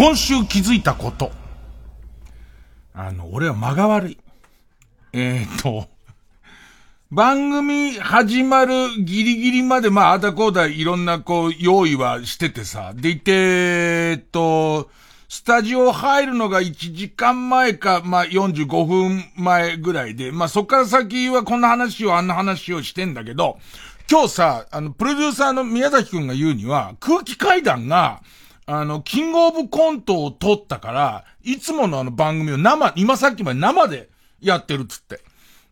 今週気づいたこと。あの、俺は間が悪い。えー、っと、番組始まるギリギリまで、まあ、あだこうだいろんなこう、用意はしててさ。でいて、えっと、スタジオ入るのが1時間前か、まあ、45分前ぐらいで、まあ、そっから先はこんな話をあんな話をしてんだけど、今日さ、あの、プロデューサーの宮崎くんが言うには、空気階段が、あの、キングオブコントを撮ったから、いつものあの番組を生、今さっきまで生でやってるっつって。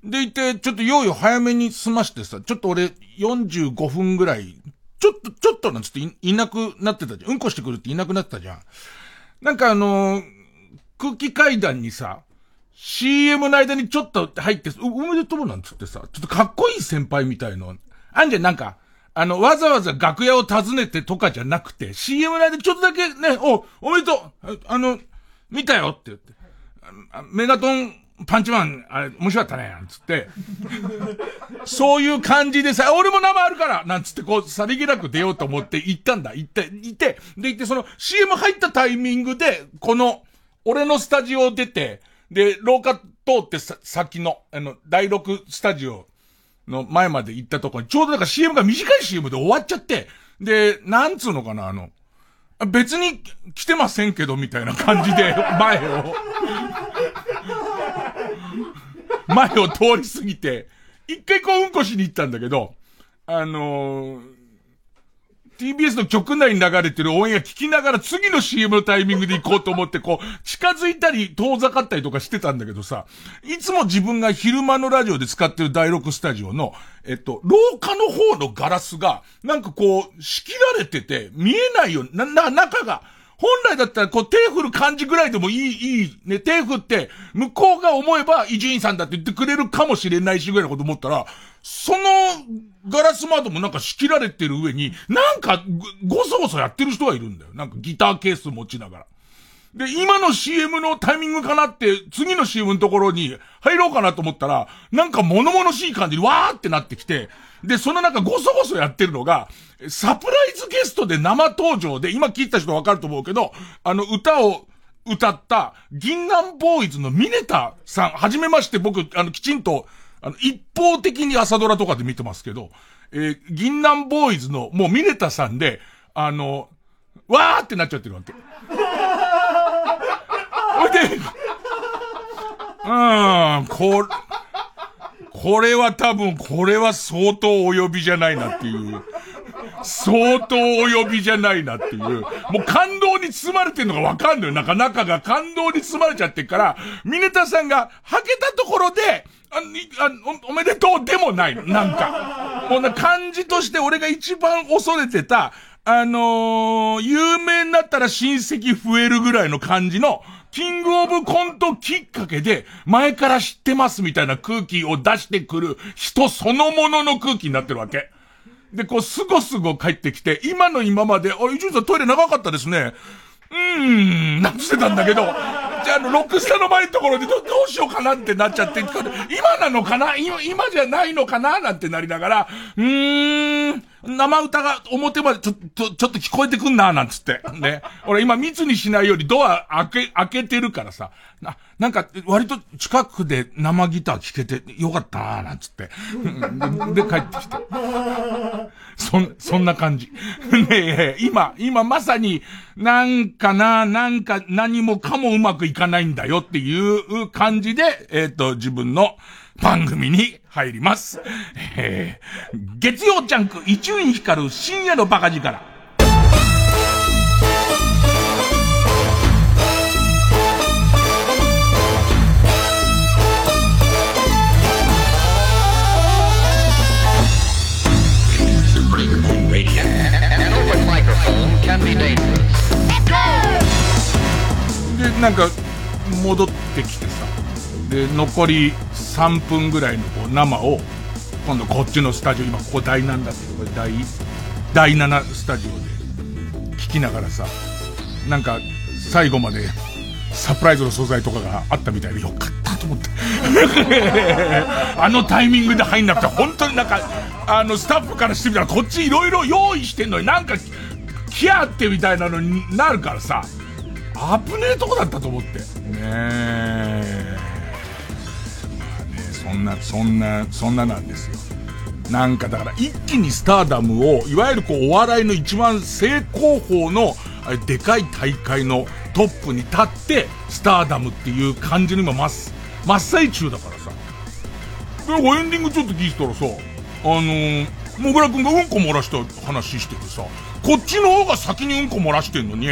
でいて、ちょっと用意を早めに済ましてさ、ちょっと俺45分ぐらい、ちょっと、ちょっとなんつっていいなくなってたじゃん。うんこしてくるっていなくなったじゃん。なんかあのー、空気階段にさ、CM の間にちょっと入って、おめでとうなんつってさ、ちょっとかっこいい先輩みたいの。あんじゃん、なんか、あの、わざわざ楽屋を訪ねてとかじゃなくて、CM 内でちょっとだけね、お、おめでとうあの、見たよって言って。メガトンパンチマン、あれ、面白かったね、なんつって。そういう感じでさ、俺も生あるからなんつってこう、さりげなく出ようと思って行ったんだ。行って、行って、で行ってその CM 入ったタイミングで、この、俺のスタジオを出て、で、廊下通ってさ、先の、あの、第6スタジオの前まで行ったとこに、ちょうどなんか CM が短い CM で終わっちゃって、で、なんつうのかな、あの、別に来てませんけど、みたいな感じで、前を、前を通り過ぎて、一回こううんこしに行ったんだけど、あのー、TBS の局内に流れてるオンエア聞きながら次の CM のタイミングで行こうと思ってこう、近づいたり遠ざかったりとかしてたんだけどさ、いつも自分が昼間のラジオで使ってる第6スタジオの、えっと、廊下の方のガラスが、なんかこう、仕切られてて、見えないよ、な、な、中が、本来だったらこう手振る感じぐらいでもいい、いい、ね、手振って、向こうが思えば伊集院さんだって言ってくれるかもしれないしぐらいのこと思ったら、そのガラス窓もなんか仕切られてる上に、なんかごごそごそやってる人がいるんだよ。なんかギターケース持ちながら。で、今の CM のタイミングかなって、次の CM のところに入ろうかなと思ったら、なんか物々しい感じにわーってなってきて、で、その中ごそごそやってるのが、サプライズゲストで生登場で、今聞いた人わかると思うけど、あの歌を歌った、銀杏ボーイズのミネタさん、はじめまして僕、あの、きちんと、あの、一方的に朝ドラとかで見てますけど、えー、銀杏ボーイズの、もうミネタさんで、あの、わーってなっちゃってるわけ。ほいで、うーん、これ、これは多分、これは相当お呼びじゃないなっていう。相当お呼びじゃないなっていう。もう感動に包まれてるのがわかんのよ。なんか中が感動に包まれちゃってから、ミネタさんがはけたところで、あ、にあお、おめでとうでもないの。なんか。もうな感じとして俺が一番恐れてた、あのー、有名になったら親戚増えるぐらいの感じの、キングオブコントきっかけで、前から知ってますみたいな空気を出してくる人そのものの空気になってるわけ。で、こう、すごすご帰ってきて、今の今まで、あ、伊集院さんトイレ長かったですね。うーん、なんつってたんだけど、じゃあ、あの、ロックスターの前のところでど、どうしようかなってなっちゃって、今なのかな？今、今じゃないのかな？なんてなりながら、うーん、生歌が表までちょっと、ちょっと聞こえてくんな、なんつって。ね。俺今密にしないようにドア開け、開けてるからさ。な、なんか、割と近くで生ギター聴けてよかったな、なんつって。で、帰ってきて。そん、そんな感じ。ねえ、今、今まさに、なんかな、なんか何もかもうまくいかないんだよっていう感じで、えっ、ー、と、自分の、番組に入ります。えー、月曜ジャンク、一中に光る深夜のバカ力。で、なんか、戻ってきてさ、で、残り3分ぐらいのこう生を、今度こっちのスタジオ、今ここ第何だってこれ第、第7スタジオで聞きながらさ、なんか最後までサプライズの素材とかがあったみたいでよかったと思って。あのタイミングで入んなくて、本当になんか、あの、スタッフからしてみたらこっちいろいろ用意してんのになんか、キャーってみたいなのになるからさ、危ねえとこだったと思って。ねえ。そんな、そんな、そんななんですよ。なんかだから一気にスターダムを、いわゆるこうお笑いの一番正高峰の、あれでかい大会のトップに立って、スターダムっていう感じの今真真っ最中だからさ。で、エンディングちょっと聞いたらさ、あのー、もぐらくんがうんこ漏らした話しててさ、こっちの方が先にうんこ漏らしてんのに、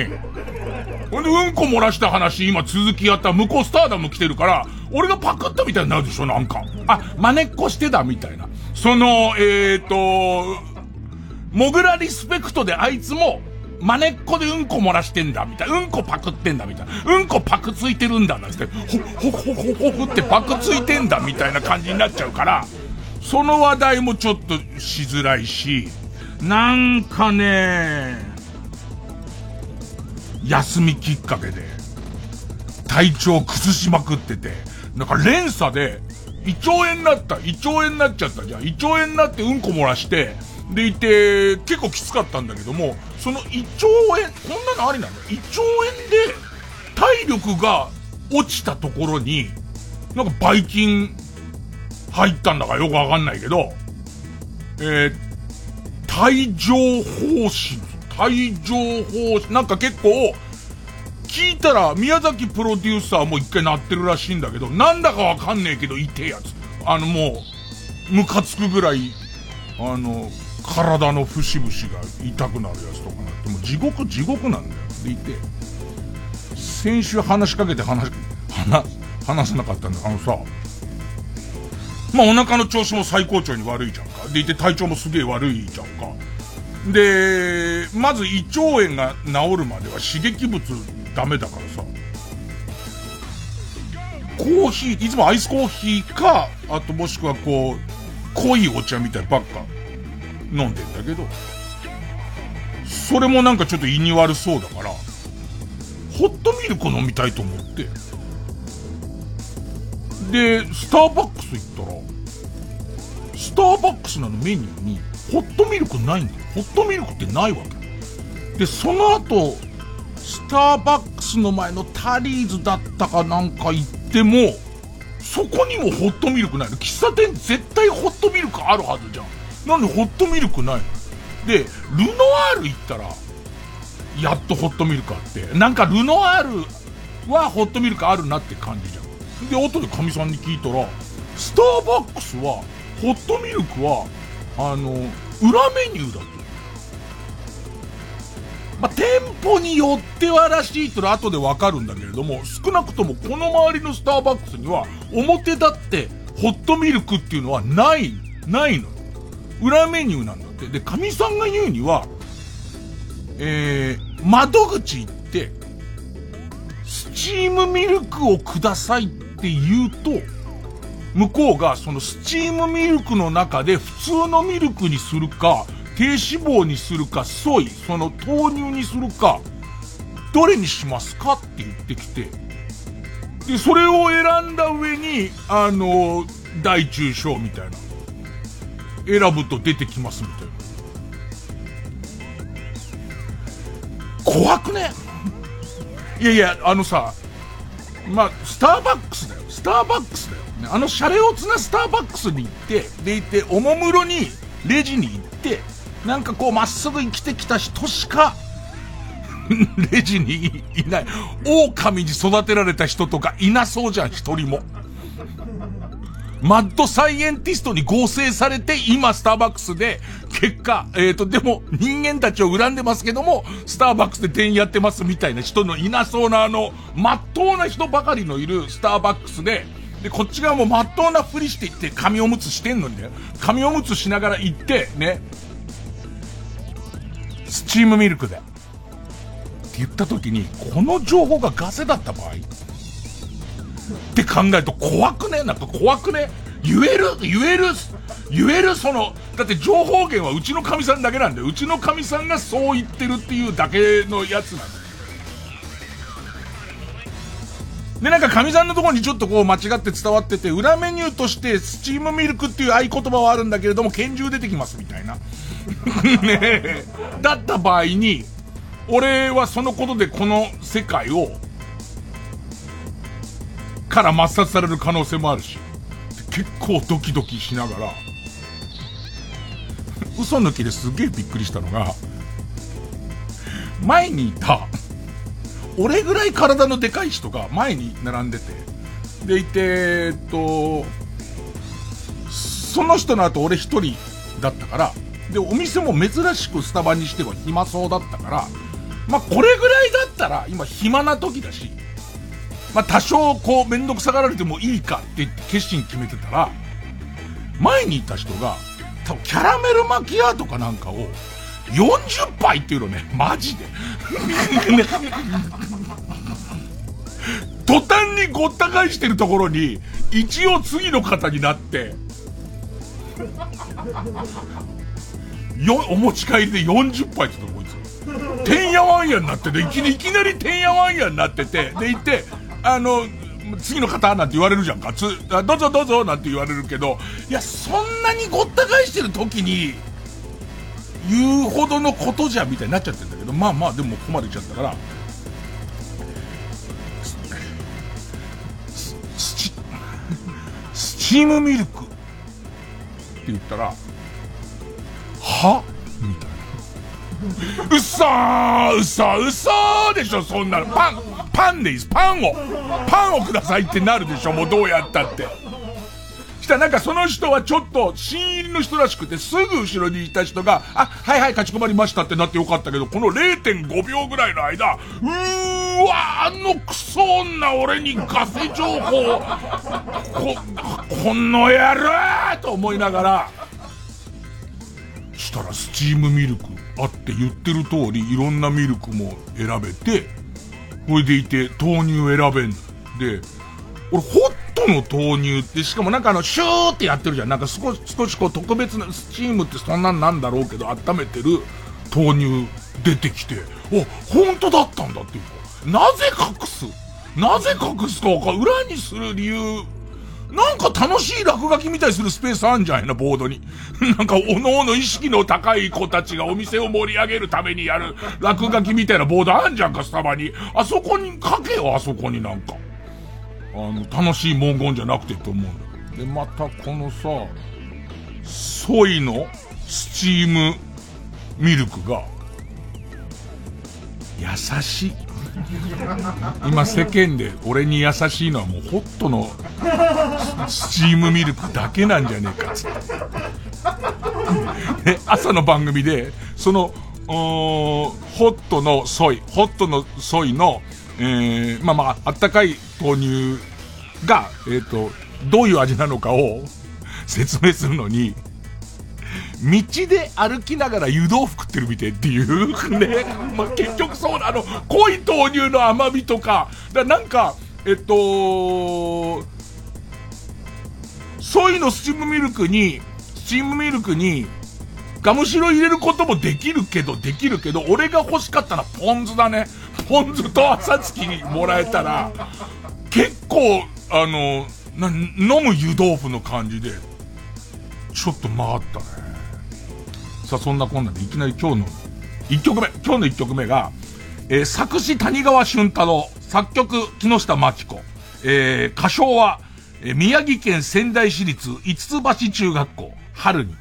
ほんで、うんこ漏らした話、今続きやった向こうスターダム来てるから、俺がパクったみたいになるでしょ、なんか。あ、真似っこしてたみたいな。その、えーと、モグラリスペクトであいつも、真似っこでうんこ漏らしてんだ、みたいな。うんこパクってんだ、みたいな。うんこパクついてるんだ、なんつって、ほ、ほ、ほ、ほ、ほ、ほってパクついてんだ、みたいな感じになっちゃうから、その話題もちょっとしづらいし、なんかね、休みきっかけで、体調崩しまくってて、なんか連鎖で、胃腸炎になった、胃腸炎になっちゃったじゃん。胃腸炎になってうんこ漏らして、でいて、結構きつかったんだけども、その胃腸炎、こんなのありなの胃腸炎で体力が落ちたところに、なんかばい菌入ったんだかよくわかんないけど、えー、帯状疱疹、帯状疱疹、なんか結構、聞いたら宮崎プロデューサーも一回なってるらしいんだけど、なんだかわかんねえけど痛えやつ。あのもう、ムカつくぐらい、あの、体の節々が痛くなるやつとかなって、もう地獄地獄なんだよ。でいて、先週話しかけて話、話、話せなかったんだ。あのさ、まあお腹の調子も最高潮に悪いじゃんか。でいて体調もすげえ悪いじゃんか。で、まず胃腸炎が治るまでは刺激物ダメだからさ。コーヒー、いつもアイスコーヒーか、あともしくはこう、濃いお茶みたいばっか飲んでんだけど、それもなんかちょっと胃に悪そうだから、ホットミルク飲みたいと思って、で、スターバックス行ったら、スターバックスなのメニューに、ホットミルクないんだよ。ホットミルクってないわけ。で、その後、スターバックスの前のタリーズだったかなんか行っても、そこにもホットミルクないの。喫茶店絶対ホットミルクあるはずじゃん。なんでホットミルクないの？で、ルノアール行ったら、やっとホットミルクあって、なんかルノアールはホットミルクあるなって感じ。で、後でかみさんに聞いたら、スターバックスは、ホットミルクは、あの、裏メニューだと。まあ、店舗によってはらしいと後でわかるんだけれども、少なくともこの周りのスターバックスには、表立ってホットミルクっていうのはない、ないの。裏メニューなんだって。で、かみさんが言うには、えー、窓口行って、スチームミルクをくださいってって言うと、向こうがそのスチームミルクの中で普通のミルクにするか、低脂肪にするか、ソイ、その豆乳にするか、どれにしますかって言ってきて、で、それを選んだ上に、あの、大中小みたいな。選ぶと出てきますみたいな。怖くね？いやいや、あのさ、まあ、スターバックスだよ。スターバックスだよ。ね、あのシャレオツなスターバックスに行って、でいて、おもむろにレジに行って、なんかこうまっすぐ生きてきた人しか、レジにいない。狼に育てられた人とかいなそうじゃん、一人も。マッドサイエンティストに合成されて、今スターバックスで、結果、えっ、ー、と、でも、人間たちを恨んでますけども、スターバックスで店員やってますみたいな人のいなそうなあの、まっとうな人ばかりのいるスターバックスで、で、こっち側もまっとうなふりしていって、紙おむつしてんのにね、紙おむつしながら行って、ね、スチームミルクで。って言った時に、この情報がガセだった場合、って考えると怖くね？なんか怖くね？言える？言える？言えるその、だって情報源はうちの神さんだけなんだよ。うちの神さんがそう言ってるっていうだけのやつなんだよ。で、なんか神さんのところにちょっとこう間違って伝わってて、裏メニューとしてスチームミルクっていう合言葉はあるんだけれども、拳銃出てきますみたいな。ねだった場合に、俺はそのことでこの世界を、から抹殺される可能性もあるし、結構ドキドキしながら、嘘抜きですげえびっくりしたのが、前にいた、俺ぐらい体のでかい人が前に並んでて、でいて、えっと、その人の後俺一人だったから、で、お店も珍しくスタバにしては暇そうだったから、まあ、これぐらいだったら、今暇な時だし、まあ、多少こう、めんどくさがられてもいいかって決心決めてたら、前にいた人が、多分キャラメルマキアートかなんかを、40杯っていうのね、マジで。途端にごった返してるところに、一応次の方になって、よ、お持ち帰りで40杯ってとこいつ。てんやわんやになってて、いきいきなりてんやわんやになってて、でいて、あの、次の方なんて言われるじゃんか。つ、あどうぞどうぞなんて言われるけど、いや、そんなにごった返してる時に、言うほどのことじゃみたいになっちゃってるんだけど、まあまあでもここまで来ちゃったから、スチ、スチームミルクって言ったら、は？みたいな。うっそーうっそーうっそーでしょ、そんなの。パン、パンでいいです。パンを、パンをくださいってなるでしょ、もうどうやったって。したらなんかその人はちょっと新入りの人らしくてすぐ後ろにいた人が、あ、はいはい、かしこまりましたってなってよかったけど、この0.5秒ぐらいの間、うーわ、あのクソ女俺にガセ情報、こ、この野郎と思いながら、したらスチームミルクあって言ってる通りいろんなミルクも選べて、これでいて豆乳選べんで、俺ホットの豆乳って、しかもなんかあの、シューってやってるじゃん。なんか少し、少しこう特別な、スチームってそんなんなんだろうけど、温めてる豆乳出てきて、お、本当だったんだっていうか、なぜ隠す？なぜ隠すかか、裏にする理由なんか楽しい落書きみたいするスペースあんじゃんやな、ボードに。なんか、おのおの意識の高い子たちがお店を盛り上げるためにやる落書きみたいなボードあんじゃんか、スタバに。あそこに書けよ、あそこになんか。あの、楽しい文言じゃなくてって思うんだ。で、またこのさ、ソイのスチームミルクが、優しい。今世間で俺に優しいのはもうホットのスチームミルクだけなんじゃねえかっつって。朝の番組で、その、ホットのソイ、ホットのソイの、えー、まあまあ、あったかい豆乳が、えっ、ー、と、どういう味なのかを説明するのに、道で歩きながら湯豆腐食ってるみてっていう ね。まあ、結局そうな、あの、濃い豆乳の甘みとか、だなんか、えっと、ソイのスチームミルクに、スチームミルクに、ガムシロ入れることもできるけど、できるけど、俺が欲しかったのはポン酢だね。ポン酢と朝月にもらえたら、結構、あの、な、飲む湯豆腐の感じで、ちょっと回ったね。さあ、そんなこんなでいきなり今日の1曲目、今日の1曲目が、えー、作詞谷川俊太郎、作曲木下真紀子、えー、歌唱は、えー、宮城県仙台市立五つ橋中学校、春に。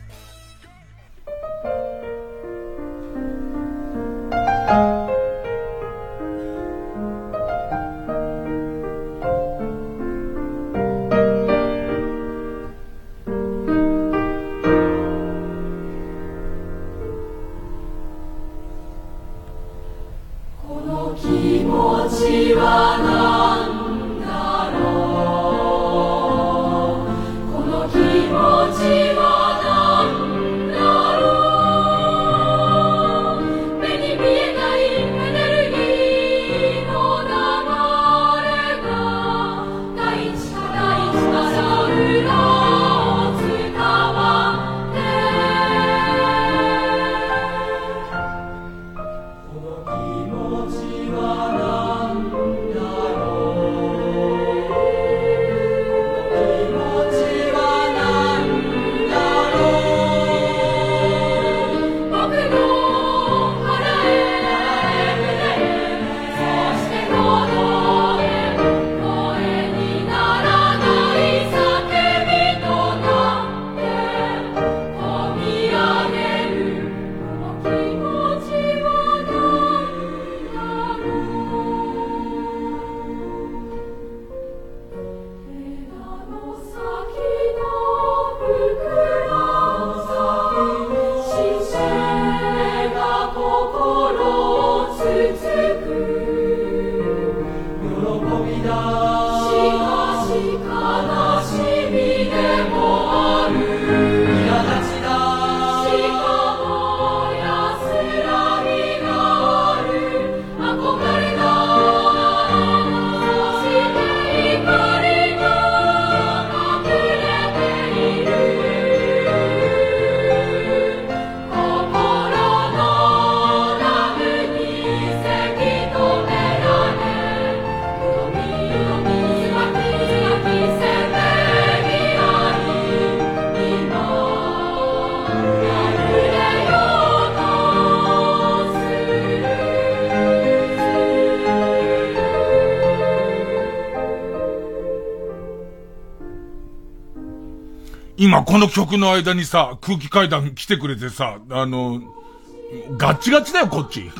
この曲の間にさ、空気階段来てくれてさ、あの、ガッチガチだよ、こっち。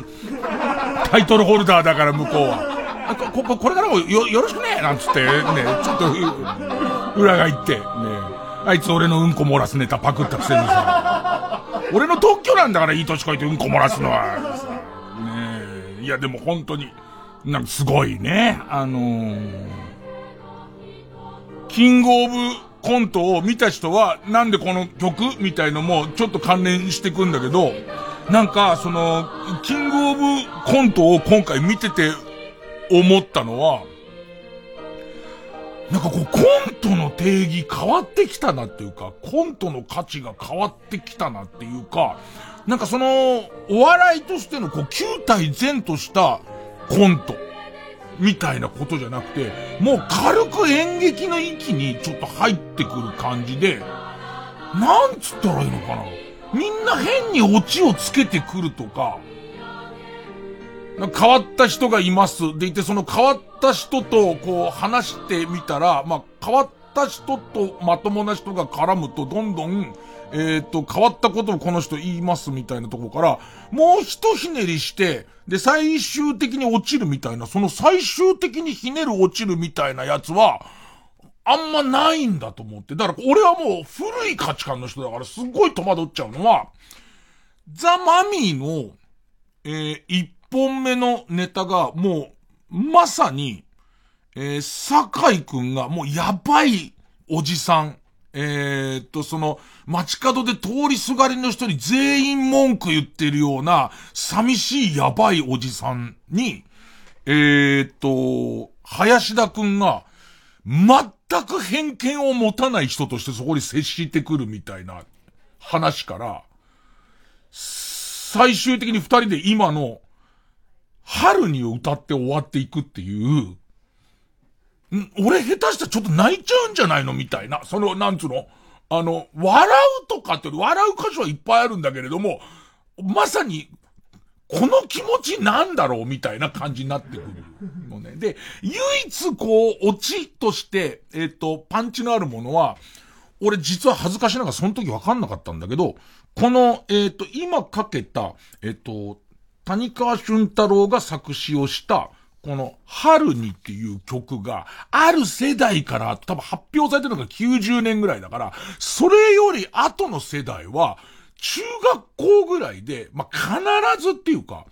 タイトルホルダーだから向こうは。あこ、こ、これからもよ、よろしくねなんつって、ね、ちょっと、裏が行って、ね。あいつ俺のうんこ漏らすネタパクったくせにさ。俺の特許なんだからいい年こいてうんこ漏らすのは。ねいやでも本当に、なんかすごいね。あのー、キングオブコントを見た人は、なんでこの曲みたいのもちょっと関連してくんだけど、なんか、その、キングオブコントを今回見てて思ったのは、なんかこう、コントの定義変わってきたなっていうか、コントの価値が変わってきたなっていうか、なんかその、お笑いとしてのこう、球体前としたコント。みたいなことじゃなくて、もう軽く演劇の域にちょっと入ってくる感じで、なんつったらいいのかな。みんな変にオチをつけてくるとか、変わった人がいます。でいて、その変わった人とこう話してみたら、まあ、変わった人とまともな人が絡むとどんどんえっ、ー、と、変わったことをこの人言いますみたいなとこから、もう一ひねりして、で、最終的に落ちるみたいな、その最終的にひねる落ちるみたいなやつは、あんまないんだと思って。だから俺はもう古い価値観の人だからすっごい戸惑っちゃうのは、ザ・マミーの、えー、一本目のネタがもう、まさに、えー、酒井くんがもうやばいおじさん、えー、っと、その、街角で通りすがりの人に全員文句言ってるような、寂しいやばいおじさんに、えー、っと、林田くんが、全く偏見を持たない人としてそこに接してくるみたいな話から、最終的に二人で今の、春に歌って終わっていくっていう、俺下手したらちょっと泣いちゃうんじゃないのみたいな。その、なんつうの？あの、笑うとかって笑う箇所はいっぱいあるんだけれども、まさに、この気持ちなんだろうみたいな感じになってくるのね。で、唯一こう、オチとして、えっ、ー、と、パンチのあるものは、俺実は恥ずかしながらその時わかんなかったんだけど、この、えっ、ー、と、今かけた、えっ、ー、と、谷川俊太郎が作詞をした、この、春にっていう曲が、ある世代から多分発表されてるのが90年ぐらいだから、それより後の世代は、中学校ぐらいで、まあ、必ずっていうか、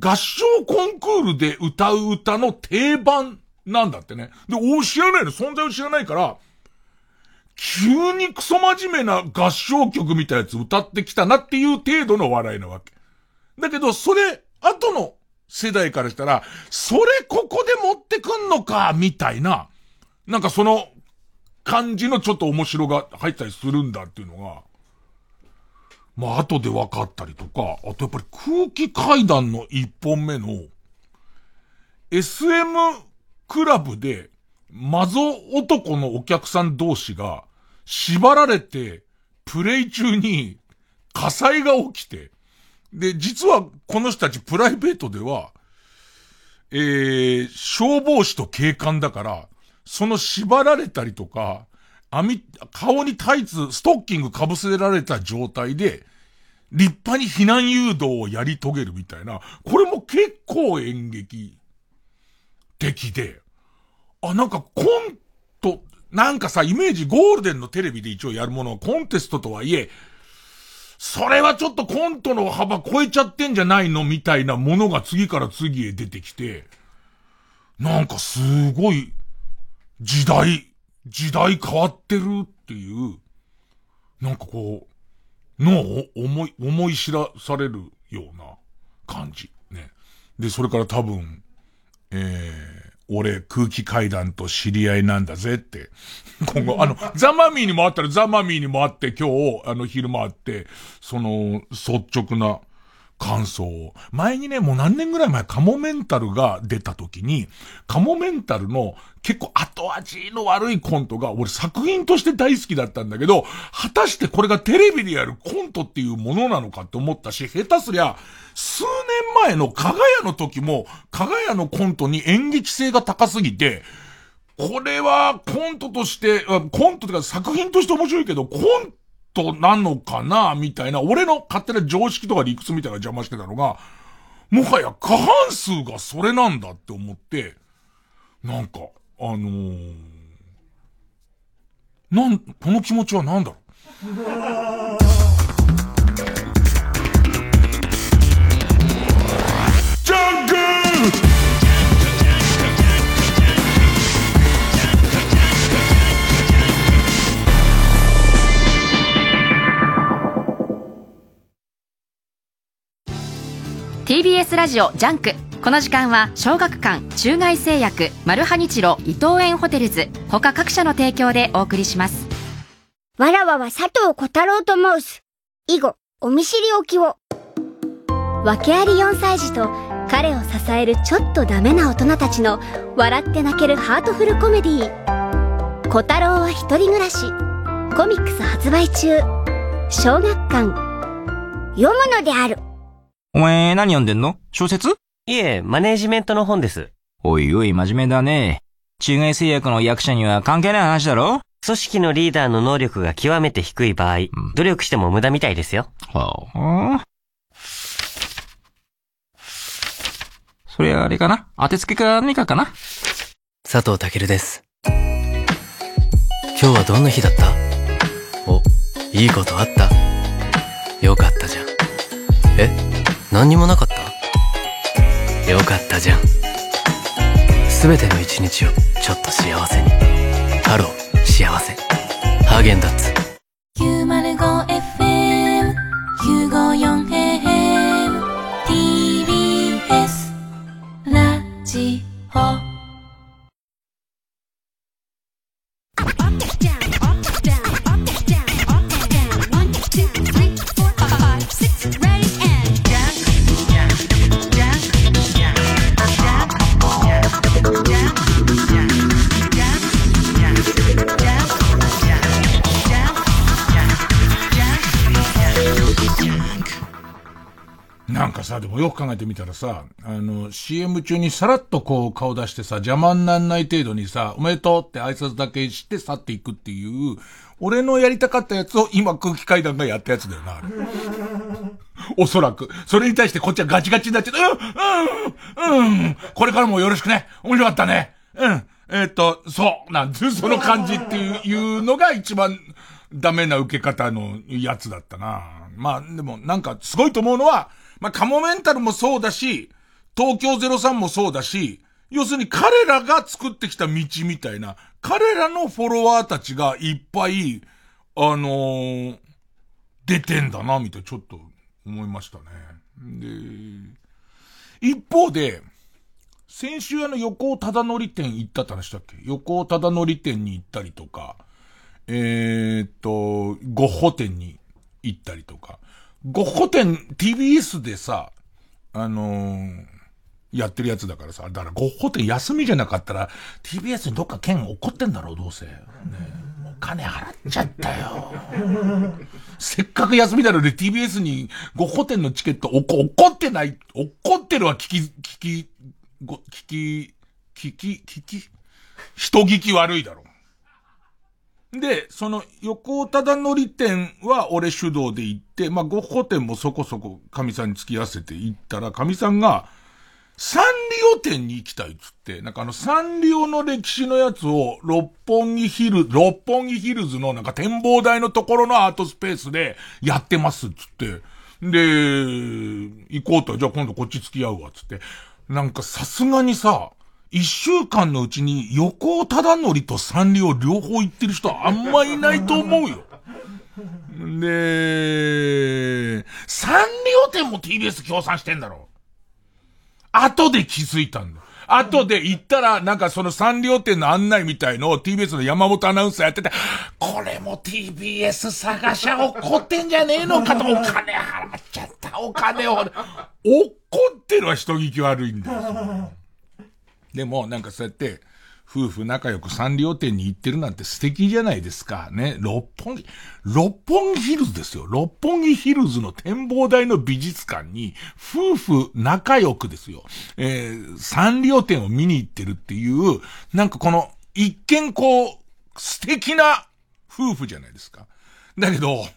合唱コンクールで歌う歌の定番なんだってね。で、お知らないの、存在を知らないから、急にクソ真面目な合唱曲みたいなやつ歌ってきたなっていう程度の笑いなわけ。だけど、それ、後の世代からしたら、それここで持ってくんのか、みたいな、なんかその感じのちょっと面白が入ったりするんだっていうのが、まあ後で分かったりとか、あとやっぱり空気階段の一本目の、SM クラブで、マゾ男のお客さん同士が、縛られて、プレイ中に火災が起きて、で、実はこの人たちプライベートでは、えー、消防士と警官だから、その縛られたりとか、網、顔にタイツ、ストッキング被せられた状態で、立派に避難誘導をやり遂げるみたいな、これも結構演劇的で、あ、なんかコント、なんかさ、イメージゴールデンのテレビで一応やるものはコンテストとはいえ、それはちょっとコントの幅超えちゃってんじゃないのみたいなものが次から次へ出てきて、なんかすごい、時代、時代変わってるっていう、なんかこう、のを思い、思い知らされるような感じ。ね。で、それから多分、えー、俺空気階段と知り合いなんだぜって。今後、あの、ザマミーにもあったらザマミーにもあって今日、あの昼間あって、その、率直な感想を。前にね、もう何年ぐらい前、カモメンタルが出た時に、カモメンタルの結構後味の悪いコントが、俺作品として大好きだったんだけど、果たしてこれがテレビでやるコントっていうものなのかって思ったし、下手すりゃ、数年前の加賀屋の時も、加賀屋のコントに演劇性が高すぎて、これはコントとして、コントとか作品として面白いけど、コントなのかなみたいな、俺の勝手な常識とか理屈みたいな邪魔してたのが、もはや過半数がそれなんだって思って、なんか、あのー、なん、この気持ちは何だろう？TBS ラジオ JUNK。この時間は小学館中外製薬マルハニチロ伊藤園ホテルズ。他各社の提供でお送りします。わらわは佐藤小太郎と申す。以後お見知りおきを。訳あり4歳児と彼を支えるちょっとダメな大人たちの笑って泣けるハートフルコメディー。小太郎は一人暮らし。コミックス発売中。小学館。読むのである。お前何読んでんの？小説？いえ、マネージメントの本です。おいおい真面目だね。中外製薬の役者には関係ない話だろ？組織のリーダーの能力が極めて低い場合、うん、努力しても無駄みたいですよ。はあ。それはあれかな？当てつけか何かかな？佐藤健です。今日はどんな日だった？お、いいことあった？よかった何にもなかった？よかったじゃん。全ての一日をちょっと幸せに。ハロー幸せ。ハーゲンダッツ。905FM954AM TBS ラジオ。なんかさ、でもよく考えてみたらさ、あの、CM 中にさらっとこう顔出してさ、邪魔になんない程度にさ、おめでとうって挨拶だけして去っていくっていう、俺のやりたかったやつを今空気階段がやったやつだよな、あれ。おそらく。それに対してこっちはガチガチになっちゃって、うん、うん、うん、これからもよろしくね。面白かったね。うん。えっ、と、そう、なんで、その感じっていうのが一番ダメな受け方のやつだったな。まあ、でもなんかすごいと思うのは、まあ、カモメンタルもそうだし、東京03もそうだし、要するに彼らが作ってきた道みたいな、彼らのフォロワーたちがいっぱい、あのー、出てんだな、みたいな、ちょっと思いましたね。で、一方で、先週あの横尾忠則店行ったって話だっけ？横尾忠則店に行ったりとか、えー、っと、ゴッホ店に行ったりとか、ゴッホ店 TBS でさ、あのー、やってるやつだからさ、だからゴッホ店休みじゃなかったら TBS にどっか県怒ってんだろう、どうせ。ね、もう金払っちゃったよ。せっかく休みなので TBS にゴッホ店のチケットおこ、怒ってない、怒ってるは聞き、聞き、ご、聞き、聞き、聞き、人聞き悪いだろ。で、その横尾忠則店は俺主導で行って、まあ、ゴッホ店もそこそこ神さんに付き合わせて行ったら、神さんが、サンリオ店に行きたいっつって、なんかあのサンリオの歴史のやつを六本木ヒル、六本木ヒルズのなんか展望台のところのアートスペースでやってますっつって、で、行こうと、じゃあ今度こっち付き合うわっつって、なんかさすがにさ、一週間のうちに横尾忠則とサンリオ両方行ってる人あんまいないと思うよ。で、サンリオ店も TBS 協賛してんだろ。後で気づいたんだ。後で行ったら、なんかそのサンリオ店の案内みたいのを TBS の山本アナウンサーやってて、これも TBS 探しゃ怒ってんじゃねえのかと、お金払っちゃった、お金を。怒ってるは人聞き悪いんだよ。でも、なんかそうやって、夫婦仲良くサンリオ店に行ってるなんて素敵じゃないですか。ね。六本木、六本木ヒルズですよ。六本木ヒルズの展望台の美術館に、夫婦仲良くですよ。えー、サンリオ店を見に行ってるっていう、なんかこの、一見こう、素敵な夫婦じゃないですか。だけど、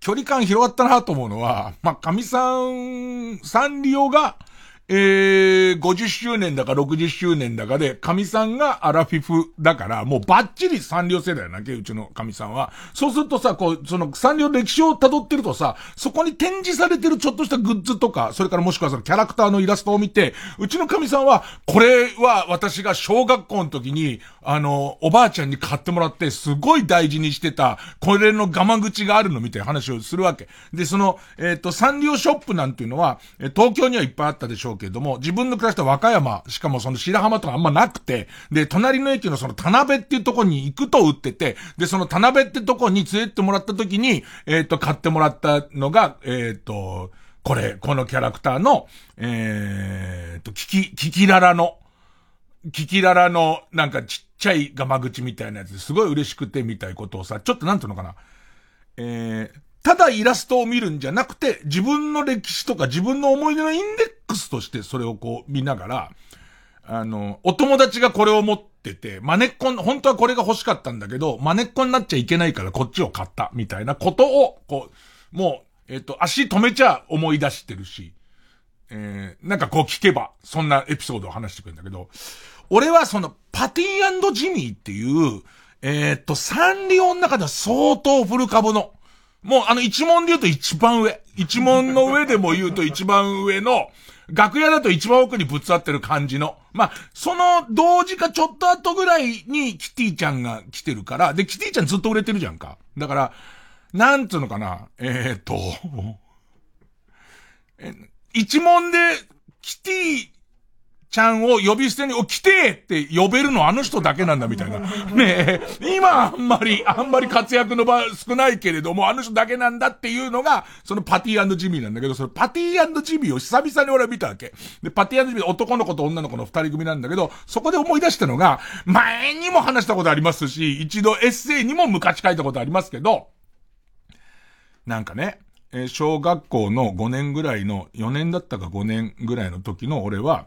距離感広がったなと思うのは、まあ、神さん、サンリオが、えー、50周年だか60周年だかで、神さんがアラフィフだから、もうバッチリサンリオ世代なけ、うちの神さんは。そうするとさ、こう、そのサンリオ歴史を辿ってるとさ、そこに展示されてるちょっとしたグッズとか、それからもしくはそのキャラクターのイラストを見て、うちの神さんは、これは私が小学校の時に、あの、おばあちゃんに買ってもらって、すごい大事にしてた、これの我慢口があるのみたいな話をするわけ。で、その、えっ、ー、と、サンリオショップなんていうのは、東京にはいっぱいあったでしょうけども、自分の暮らした和歌山、しかもその白浜とかあんまなくて、で、隣の駅のその田辺っていうとこに行くと売ってて、で、その田辺ってとこに連れてってもらった時に、えっ、ー、と、買ってもらったのが、えっ、ー、と、これ、このキャラクターの、えっ、ー、と、キキ、キキララの、キキララの、なんかちっちゃいガマ口みたいなやつですごい嬉しくてみたいことをさ、ちょっとなんていうのかな。えー、ただイラストを見るんじゃなくて、自分の歴史とか自分の思い出のインデックスとしてそれをこう見ながら、あの、お友達がこれを持ってて、マネっこ本当はこれが欲しかったんだけど、マネっこになっちゃいけないからこっちを買った、みたいなことを、こう、もう、えっ、と、足止めちゃ思い出してるし、えー、なんかこう聞けば、そんなエピソードを話してくるんだけど、俺はその、パティジミーっていう、えっ、と、サンリオの中では相当フル株の、もうあの一問で言うと一番上。一問の上でも言うと一番上の、楽屋だと一番奥にぶつわってる感じの。まあ、その同時かちょっと後ぐらいにキティちゃんが来てるから、で、キティちゃんずっと売れてるじゃんか。だから、なんつうのかな、えー、っと、一問で、キティちゃんを呼び捨てに、お、来てって呼べるのあの人だけなんだみたいな。ねえ、今あんまり、あんまり活躍の場少ないけれども、あの人だけなんだっていうのが、そのパティジミーなんだけど、そのパティジミーを久々に俺は見たわけ。で、パティジミー男の子と女の子の二人組なんだけど、そこで思い出したのが、前にも話したことありますし、一度エッセイにも昔書いたことありますけど、なんかね、え小学校の5年ぐらいの、4年だったか5年ぐらいの時の俺は、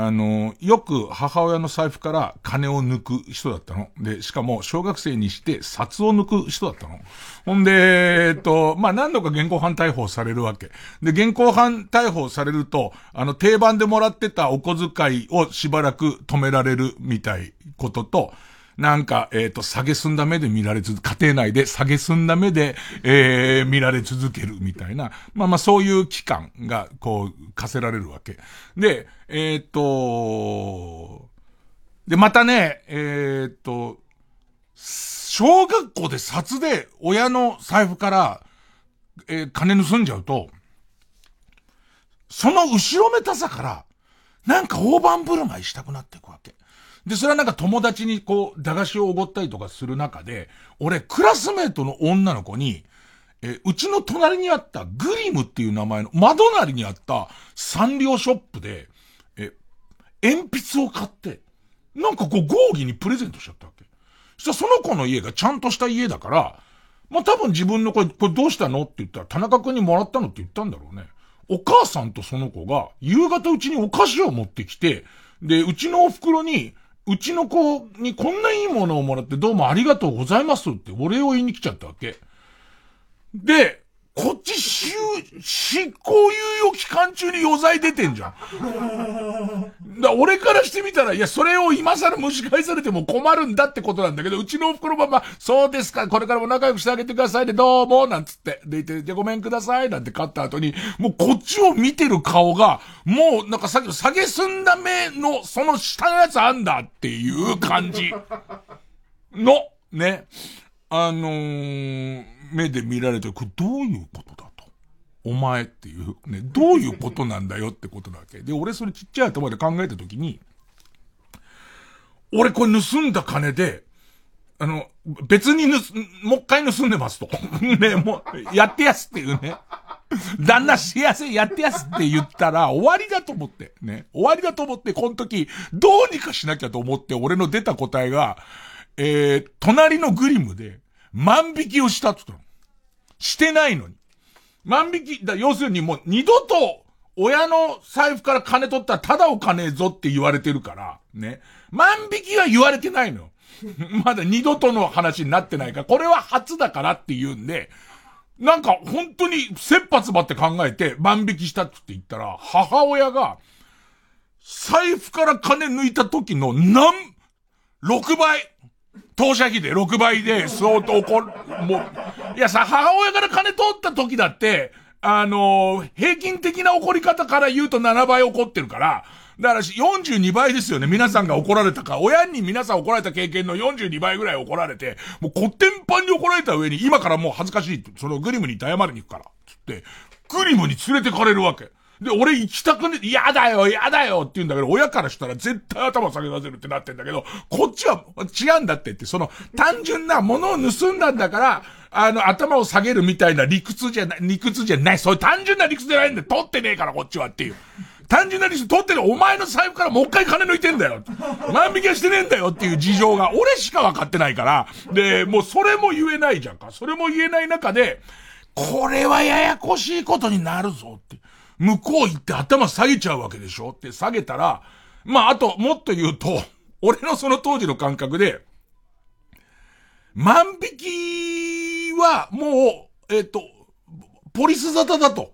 あの、よく母親の財布から金を抜く人だったの。で、しかも小学生にして札を抜く人だったの。ほんで、えっと、まあ、何度か現行犯逮捕されるわけ。で、現行犯逮捕されると、あの、定番でもらってたお小遣いをしばらく止められるみたいことと、なんか、えっ、ー、と、下げすんだ目で見られ続、家庭内で下げすんだ目で、えー、見られ続けるみたいな、まあまあそういう期間が、こう、課せられるわけ。で、えっ、と、で、またね、えっ、と、小学校で札で親の財布から、えー、金盗んじゃうと、その後ろめたさから、なんか大盤振る舞いしたくなっていくわけ。で、それはなんか友達にこう、駄菓子をおごったりとかする中で、俺、クラスメートの女の子に、え、うちの隣にあったグリムっていう名前の、窓なりにあったサンリオショップで、鉛筆を買って、なんかこう、合議にプレゼントしちゃったわけ。そしたらその子の家がちゃんとした家だから、まあ、多分自分のこれ、これどうしたのって言ったら、田中君にもらったのって言ったんだろうね。お母さんとその子が、夕方うちにお菓子を持ってきて、で、うちのお袋に、うちの子にこんないいものをもらってどうもありがとうございますってお礼を言いに来ちゃったわけ。で、こっち執、執行猶予期間中に余罪出てんじゃん。だ俺からしてみたら、いや、それを今更蒸し返されても困るんだってことなんだけど、うちのお袋はま、そうですか、これからも仲良くしてあげてくださいね、どうも、なんつって。でいて、で、ごめんください、なんて買った後に、もうこっちを見てる顔が、もうなんかさっきの下げすんだ目の、その下のやつあんだっていう感じ。の、ね。あのー、目で見られて、これどういうことだと。お前っていう、ね、どういうことなんだよってことなわけ。で、俺それちっちゃい頭で考えたときに、俺これ盗んだ金で、あの、別に盗、もう一回盗んでますと。ね、もう、やってやすっていうね。旦那幸せやってやすって言ったら終わりだと思って。ね。終わりだと思って、この時、どうにかしなきゃと思って、俺の出た答えが、えー、隣のグリムで、万引きをしたって言ったの。してないのに。万引き、だ、要するにもう二度と、親の財布から金取ったらただお金ぞって言われてるから、ね。万引きは言われてないの。まだ二度との話になってないから、これは初だからって言うんで、なんか本当に切羽詰まって考えて万引きしたって言ったら、母親が、財布から金抜いた時の何、6倍。当社費で6倍で、そうと怒る、もう、いやさ、母親から金取った時だって、あのー、平均的な怒り方から言うと7倍怒ってるから、だから42倍ですよね。皆さんが怒られたか。親に皆さん怒られた経験の42倍ぐらい怒られて、もうコッテンパンに怒られた上に、今からもう恥ずかしい。そのグリムに謝りに行くから。つって、グリムに連れてかれるわけ。で、俺行きたくね、嫌だよ、嫌だよって言うんだけど、親からしたら絶対頭下げさせるってなってんだけど、こっちは違うんだってって、その単純なものを盗んだんだから、あの、頭を下げるみたいな理屈じゃない、理屈じゃない、そういう単純な理屈じゃないんだよ。取ってねえから、こっちはっていう。単純な理屈取ってる、お前の財布からもう一回金抜いてんだよ。万引きはしてねえんだよっていう事情が、俺しか分かってないから、で、もうそれも言えないじゃんか。それも言えない中で、これはややこしいことになるぞって。向こう行って頭下げちゃうわけでしょ？って下げたら、まあ、あと、もっと言うと、俺のその当時の感覚で、万引きはもう、えっ、と、ポリス沙汰だと。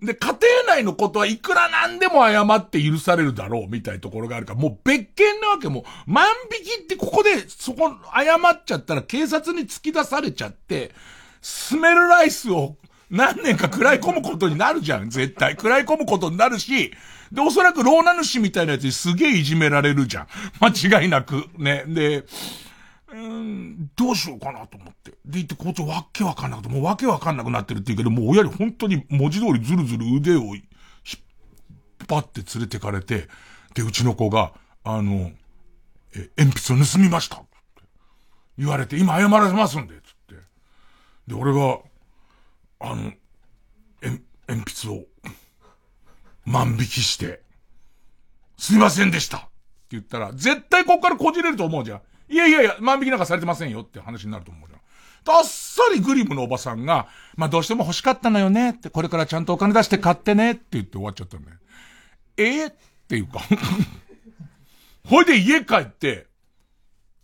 で、家庭内のことはいくらなんでも謝って許されるだろうみたいなところがあるから、もう別件なわけもう万引きってここで、そこ、謝っちゃったら警察に突き出されちゃって、スメルライスを何年か食らい込むことになるじゃん、絶対。食らい込むことになるし、で、おそらくローナ主みたいなやつにすげえいじめられるじゃん。間違いなく。ね。で、うん、どうしようかなと思って。で、言って校長わけわかんなくて、もうわけわかんなくなってるって言うけど、もう親に本当に文字通りずるずる腕を引っ張って連れてかれて、で、うちの子が、あの、え、鉛筆を盗みました。言われて、今謝らせますんで、つって。で、俺が、あの、え、鉛筆を、万引きして、すいませんでしたって言ったら、絶対こっからこじれると思うじゃん。いやいやいや、万引きなんかされてませんよって話になると思うじゃん。あっさりグリムのおばさんが、まあどうしても欲しかったのよねって、これからちゃんとお金出して買ってねって言って終わっちゃったんだよ。えー、っていうか ほいで家帰って、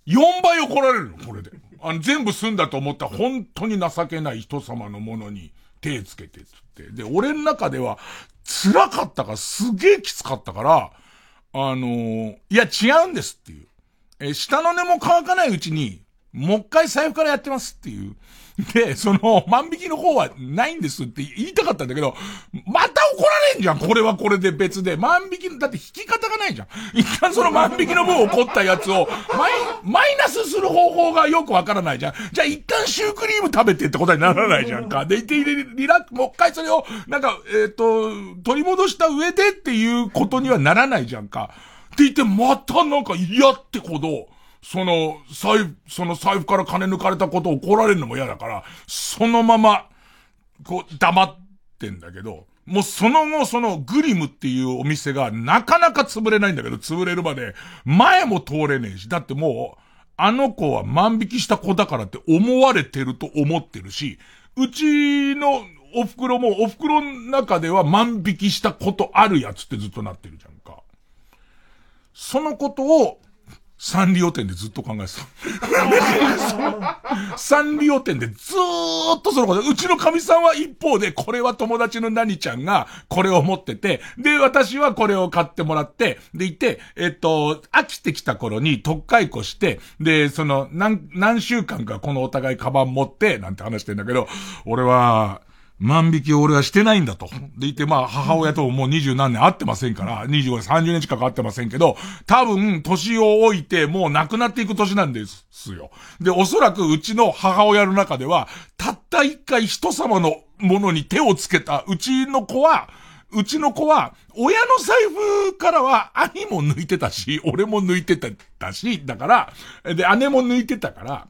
4倍怒られるの、これで。あの、全部済んだと思った本当に情けない人様のものに手つけてつって。で、俺の中では辛かったから、すげえきつかったから、あのー、いや違うんですっていう。え、下の根も乾かないうちに、もう一回財布からやってますっていう。で、その、万引きの方はないんですって言いたかったんだけど、また怒られんじゃんこれはこれで別で。万引き、だって引き方がないじゃん。一旦その万引きの分怒ったやつを、マイ、マイナスする方法がよくわからないじゃん。じゃあ一旦シュークリーム食べてってことにならないじゃんか。で、リリラック、もう一回それを、なんか、えっ、ー、と、取り戻した上でっていうことにはならないじゃんか。って言って、またなんか嫌ってこと、その、財布、その財布から金抜かれたことを怒られるのも嫌だから、そのまま、こう、黙ってんだけど、もうその後、そのグリムっていうお店がなかなか潰れないんだけど、潰れるまで、前も通れねえし、だってもう、あの子は万引きした子だからって思われてると思ってるし、うちのお袋もお袋の中では万引きしたことあるやつってずっとなってるじゃんか。そのことを、サンリオ店でずっと考えてた。サンリオ店でずーっとそのこと、うちの神さんは一方で、これは友達の何ちゃんがこれを持ってて、で、私はこれを買ってもらって、でいて、えっと、飽きてきた頃に特解雇して、で、その、何、何週間かこのお互いカバン持って、なんて話してんだけど、俺は、万引きを俺はしてないんだと。でいて、まあ、母親ともう二十何年会ってませんから、二十五、三十年近く会ってませんけど、多分、年を置いて、もう亡くなっていく年なんですよ。で、おそらくうちの母親の中では、たった一回人様のものに手をつけた、うちの子は、うちの子は、親の財布からは兄も抜いてたし、俺も抜いてたし、だから、で、姉も抜いてたから、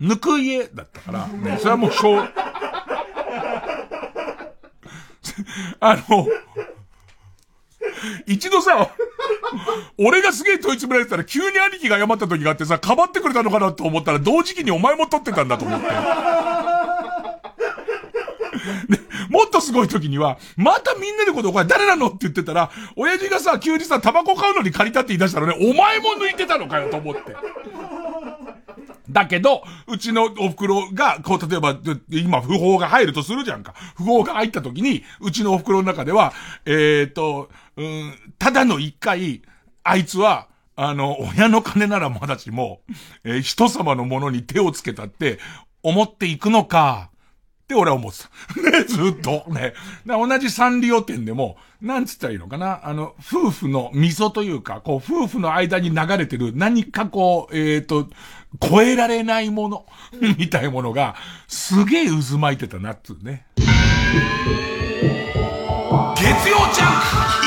抜く家だったから、ね、それはもう、あの、一度さ、俺がすげえ問い詰められてたら急に兄貴が謝った時があってさ、かばってくれたのかなと思ったら同時期にお前も取ってたんだと思って。で、もっとすごい時には、またみんなでことこれ誰なのって言ってたら、親父がさ、急にさ、タバコ買うのに借りたって言い出したらね、お前も抜いてたのかよと思って。だけど、うちのお袋が、こう、例えば、今、不法が入るとするじゃんか。不法が入った時に、うちのお袋の中では、えっ、ー、と、うん、ただの一回、あいつは、あの、親の金ならまだしも、えー、人様のものに手をつけたって、思っていくのか、って俺は思ってた。ね、ずっと。ね。同じサンリオ店でも、なんつったらいいのかなあの、夫婦の溝というか、こう、夫婦の間に流れてる何かこう、えっ、ー、と、超えられないもの、みたいものが、すげえ渦巻いてたなっつうね。月曜ジャンク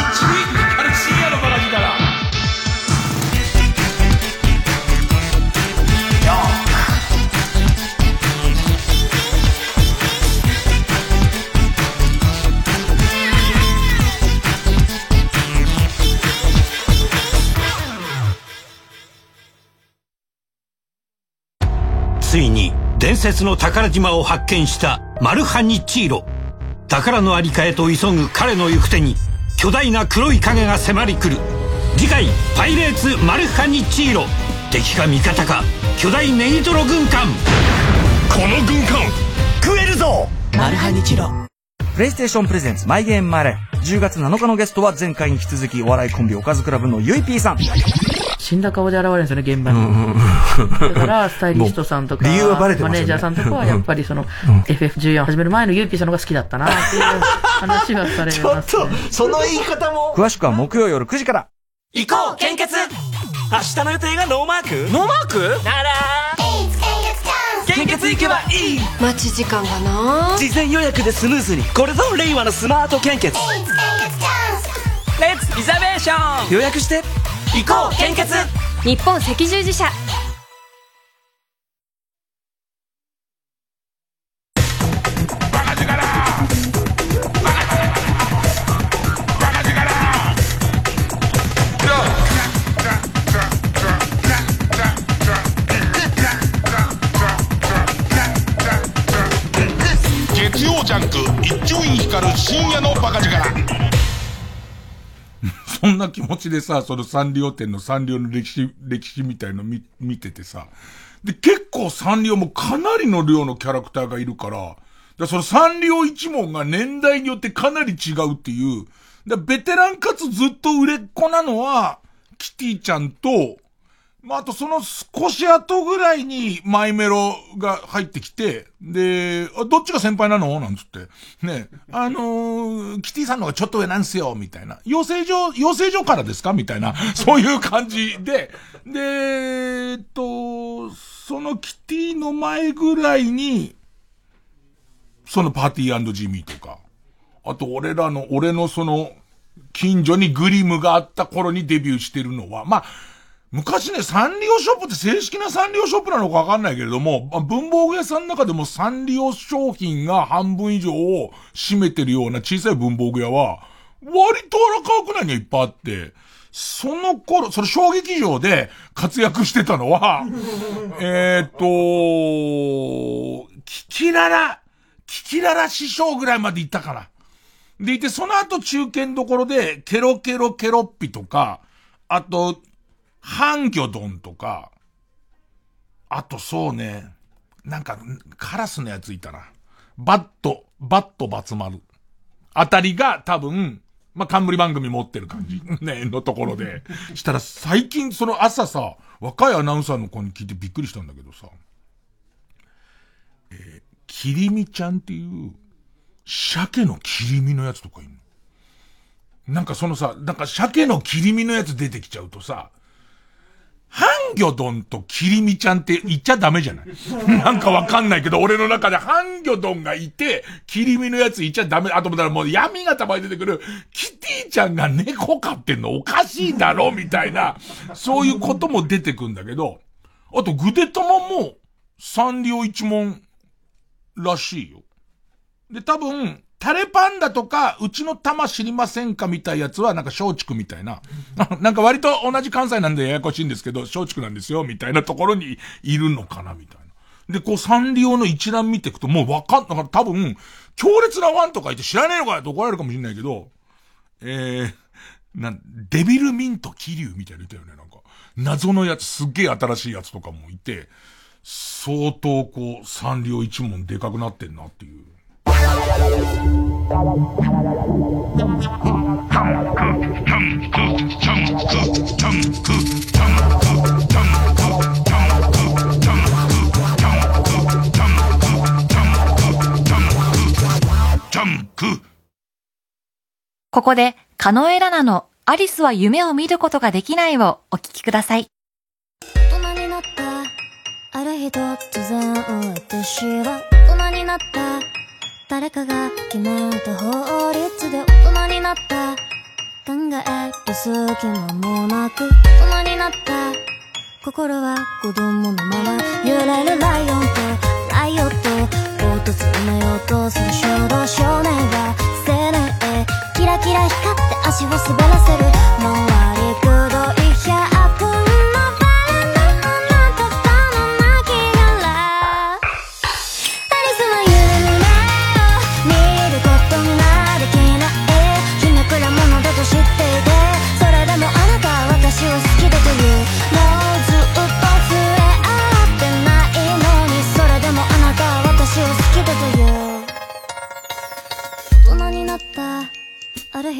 説の宝島を発見したマルハニチーロ。宝のありかへと急ぐ彼の行く手に巨大な黒い影が迫り来る。次回「パイレーツマルハニチーロ」敵か味方か巨大ネギトロ軍艦。この軍艦食えるぞ！マルハニチロプレイステーションプレゼンツマイゲームマレー10月7日のゲストは前回に引き続きお笑いコンビおかずクラブのゆいぴーさん死んだ顔で現れるんですよね、現場に。だから、スタイリストさんとか、理由はバレてマネージャーさんとかは、やっぱりその、FF14 始める前のユーピーさんの方が好きだったな、っていう話はされます、ね、ちょっと、その言い方も。詳しくは木曜夜9時から。行こう献血。明日の予定がノーマーク？ノーマーク？なら。献血行けばいい。待ち時間がな。事前予約でスムーズに。これぞ令和のスマート献血。レッツリザベーション。予約して行こう献血。日本赤十字社。そんな気持ちでさ、そのサンリオ店のサンリオの歴史、歴史みたいの見、見ててさ。で、結構サンリオもかなりの量のキャラクターがいるから、だそのサンリオ一門が年代によってかなり違うっていう、だベテランかつずっと売れっ子なのは、キティちゃんと、まあ、あとその少し後ぐらいにマイメロが入ってきて、で、どっちが先輩なの？なんつって。ね。あのー、キティさんの方がちょっと上なんすよ、みたいな。養成所、養成所からですか？みたいな。そういう感じで、で、えっと、そのキティの前ぐらいに、そのパーティージミーとか、あと俺らの、俺のその、近所にグリムがあった頃にデビューしてるのは、まあ、昔ね、サンリオショップって正式なサンリオショップなのかわかんないけれども、文房具屋さんの中でもサンリオ商品が半分以上を占めてるような小さい文房具屋は、割と荒川区内にいっぱいあって、その頃、その小劇場で活躍してたのは、えっと、キキララ、キキララ師匠ぐらいまで行ったから。でいて、その後中堅どころで、ケロケロケロッピとか、あと、ハンギョドンとか、あとそうね、なんか、カラスのやついたな。バッド、バッドばつ丸。あたりが多分、まあ、冠番組持ってる感じ。ね、のところで。したら最近その朝さ、若いアナウンサーの子に聞いてびっくりしたんだけどさ、えー、キリミちゃんっていう、鮭の切り身のやつとかいんの。なんかそのさ、なんか鮭の切り身のやつ出てきちゃうとさ、ハンギョドンとキリミちゃんって言っちゃダメじゃない？なんかわかんないけど、俺の中でハンギョドンがいて、キリミのやつ言っちゃダメ。あと思ったらもう闇がたまに出てくる、キティちゃんが猫飼ってんのおかしいだろみたいな、そういうことも出てくんだけど、あとグデタマもサンリオ一門らしいよ。で、多分、タレパンダとか、うちの玉知りませんかみたいやつは、なんか松竹みたいな。なんか割と同じ関西なんでややこしいんですけど、松竹なんですよ、みたいなところにいるのかな、みたいな。で、こうサンリオの一覧見ていくともうわかん、だから多分、強烈なファンとか言って知らねえのかよって怒られるかもしれないけど、えー、な、デビルミント気流みたいなのいたよね、なんか。謎のやつ、すっげえ新しいやつとかもいて、相当こう、サンリオ一問でかくなってんなっていう。ここで、カノエラナのアリスは夢を見ることができないをお聞きください。大人になった、ある日突然私は大人になった、誰かが決めた法律で大人になった、考える隙間もなく大人になった、心は子供のまま揺れるライオンとライオット。訪ねようとする衝動少年が青年へキラキラ光って足を滑らせる。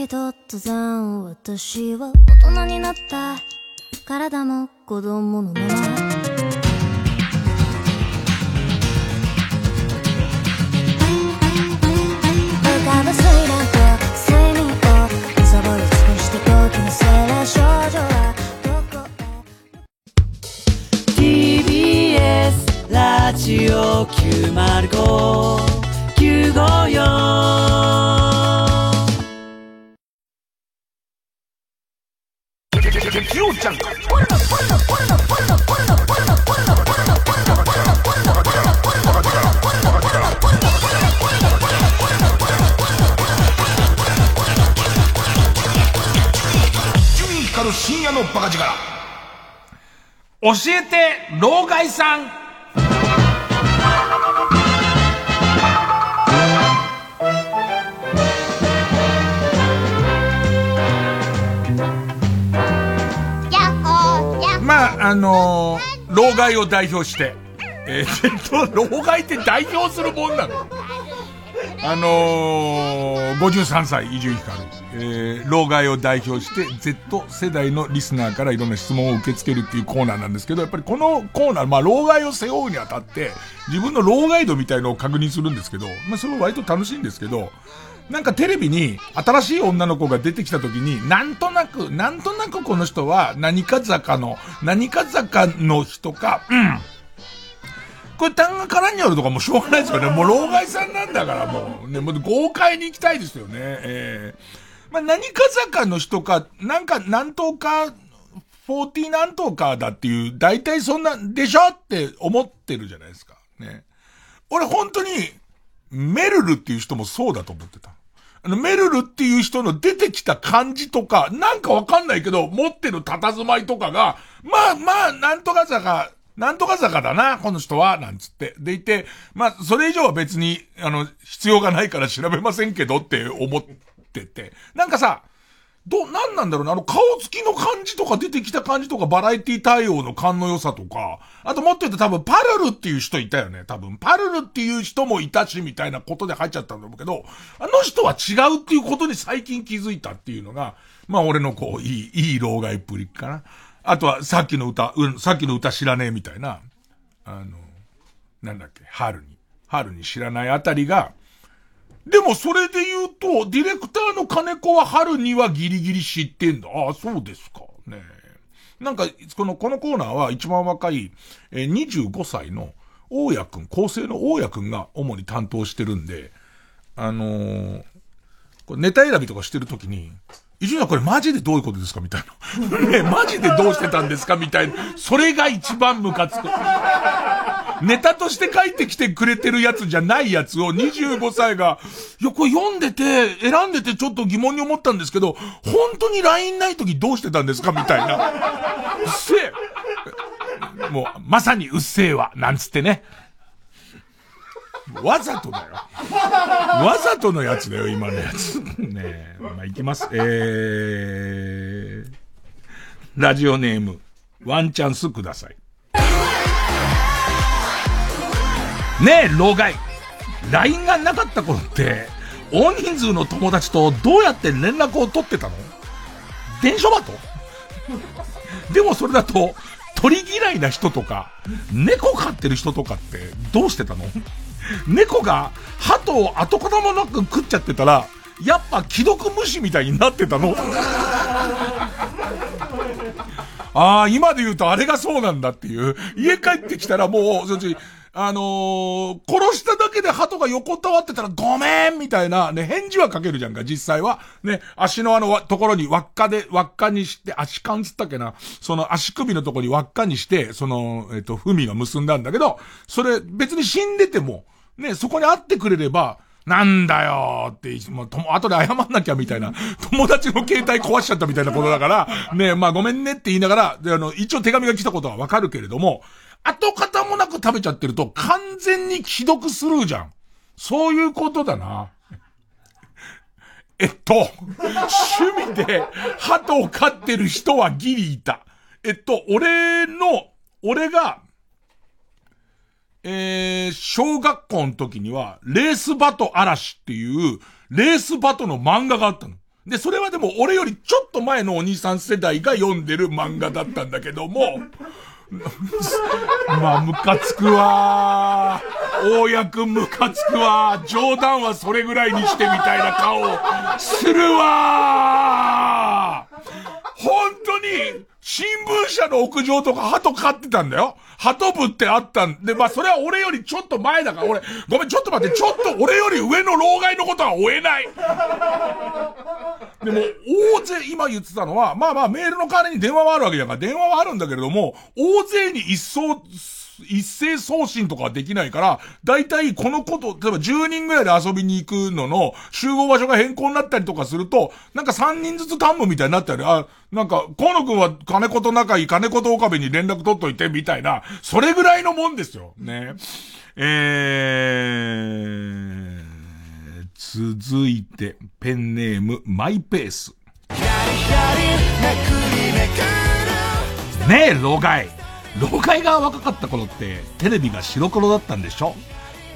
日突然私は大人になった体も子供のまま浮かぶ睡蓮と睡眠をむさぼり尽くして時の精霊少女はどこ TBS ラジオ905954激王ジャンク伊集院光る深夜のバカ力。教えて老害さん。あ、のー、老害を代表して、えー、っと、老害って代表するもんなの？あのー、53歳、伊集院光。えー、老害を代表して Z 世代のリスナーからいろんな質問を受け付けるっていうコーナーなんですけど、やっぱりこのコーナー、まあ、老害を背負うにあたって、自分の老害度みたいのを確認するんですけど、まあ、それは割と楽しいんですけど、なんかテレビに新しい女の子が出てきた時に、なんとなく、なんとなくこの人は何か坂の、何か坂の人か、うん。これ単が絡んにあるとかもうしょうがないですよね。もう老害さんなんだからもう、ね、もう豪快に行きたいですよね。ええーまあ、何か坂の人か、なんか、なんとか、40なんとかだっていう、大体そんな、でしょって思ってるじゃないですか。ね。俺本当に、メルルっていう人もそうだと思ってた。あの、メルルっていう人の出てきた感じとか、なんかわかんないけど、持ってる佇まいとかが、まあまあ、なんとか坂、なんとか坂だな、この人は、なんつって。でいて、まあ、それ以上は別に、あの、必要がないから調べませんけどって思ってて、なんかさ、ど、なんなんだろうな、あの顔つきの感じとか出てきた感じとかバラエティ対応の勘の良さとか、あともっと言うと多分パルルっていう人いたよね、多分。パルルっていう人もいたし、みたいなことで入っちゃったんだろうけど、あの人は違うっていうことに最近気づいたっていうのが、まあ俺のこう、いい、いい老害っぷりかな。あとはさっきの歌、うん、さっきの歌知らねえみたいな、あの、なんだっけ、春に、春に知らないあたりが、でもそれで言うと、ディレクターの金子は春にはギリギリ知ってんだ。ああ、そうですか。ねなんか、この、このコーナーは一番若い、えー、25歳の大谷くん、構成の大谷くんが主に担当してるんで、あのー、ネタ選びとかしてるときに、伊集院これマジでどういうことですかみたいな。ねマジでどうしてたんですかみたいな。それが一番ムカつく。ネタとして書いてきてくれてるやつじゃないやつを25歳が、いや、これ読んでて、選んでてちょっと疑問に思ったんですけど、本当に LINE ない時どうしてたんですかみたいな。うっせえ。もう、まさにうっせえわ。なんつってね。わざとだよ。わざとのやつだよ、今のやつ。ねえ、まあ、いきます。えー、ラジオネーム、ワンチャンスください。ねえ、老害。LINE がなかった頃って、大人数の友達とどうやって連絡を取ってたの？電書バト？でもそれだと、鳥嫌いな人とか、猫飼ってる人とかってどうしてたの？猫が鳩を跡形もなく食っちゃってたら、やっぱ既読無視みたいになってたの？ああ、今で言うとあれがそうなんだっていう。家帰ってきたらもう、そっち、あのー、殺しただけで鳩が横たわってたらごめんみたいな、ね、返事はかけるじゃんか、実際は。ね、足のあのところに輪っかで、輪っかにして、足感つったっけな、その足首のところに輪っかにして、その、えっ、と、文が結んだんだけど、それ別に死んでても、ね、そこに会ってくれれば、なんだよって、もう、とも、後で謝んなきゃみたいな、友達の携帯壊しちゃったみたいなことだから、ね、まあごめんねって言いながら、で、あの、一応手紙が来たことはわかるけれども、跡形もなく食べちゃってると完全に既読スルーじゃん。そういうことだな。えっと、趣味で鳩を飼ってる人はギリいた。えっと、俺の、俺が、えー、小学校の時には、レースバト嵐っていう、レースバトの漫画があったの。で、それはでも俺よりちょっと前のお兄さん世代が読んでる漫画だったんだけども、まあ、ムカつくわ大家くんムカつくわ冗談はそれぐらいにしてみたいな顔をするわ本当に、新聞社の屋上とか鳩飼ってたんだよ。鳩部ってあったんで、まあそれは俺よりちょっと前だから、俺、ごめん、ちょっと待って、ちょっと俺より上の老害のことは追えない。でも、大勢、今言ってたのは、まあまあメールの代わりに電話はあるわけだから、電話はあるんだけれども、大勢に一層、一斉送信とかはできないから、だいたいこのこと、例えば10人ぐらいで遊びに行くのの集合場所が変更になったりとかすると、なんか3人ずつ幹部みたいになったり、あ、なんか、河野くんは金子と仲いい金子と岡部に連絡取っといて、みたいな、それぐらいのもんですよ。ね。えー、続いて、ペンネーム、マイペース。ねえ、老害。老害が若かった頃ってテレビが白黒だったんでしょ？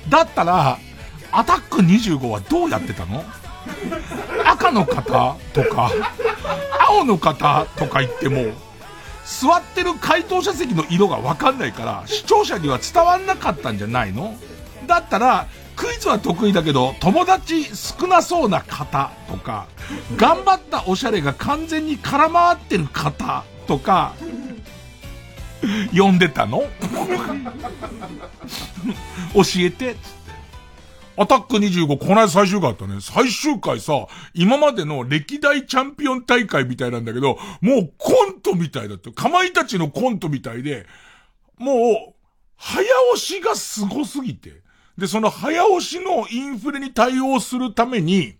だったら、アタック25はどうやってたの？赤の方とか、青の方とか言っても、座ってる回答者席の色がわかんないから、視聴者には伝わんなかったんじゃないの？だったら、クイズは得意だけど、友達少なそうな方とか、頑張ったおしゃれが完全に空回ってる方とか、呼んでたの？教えて、つって。アタック25、この間最終回あったね。最終回さ、今までの歴代チャンピオン大会みたいなんだけど、もうコントみたいだった。かまいたちのコントみたいで、もう、早押しがすごすぎて。で、その早押しのインフレに対応するために、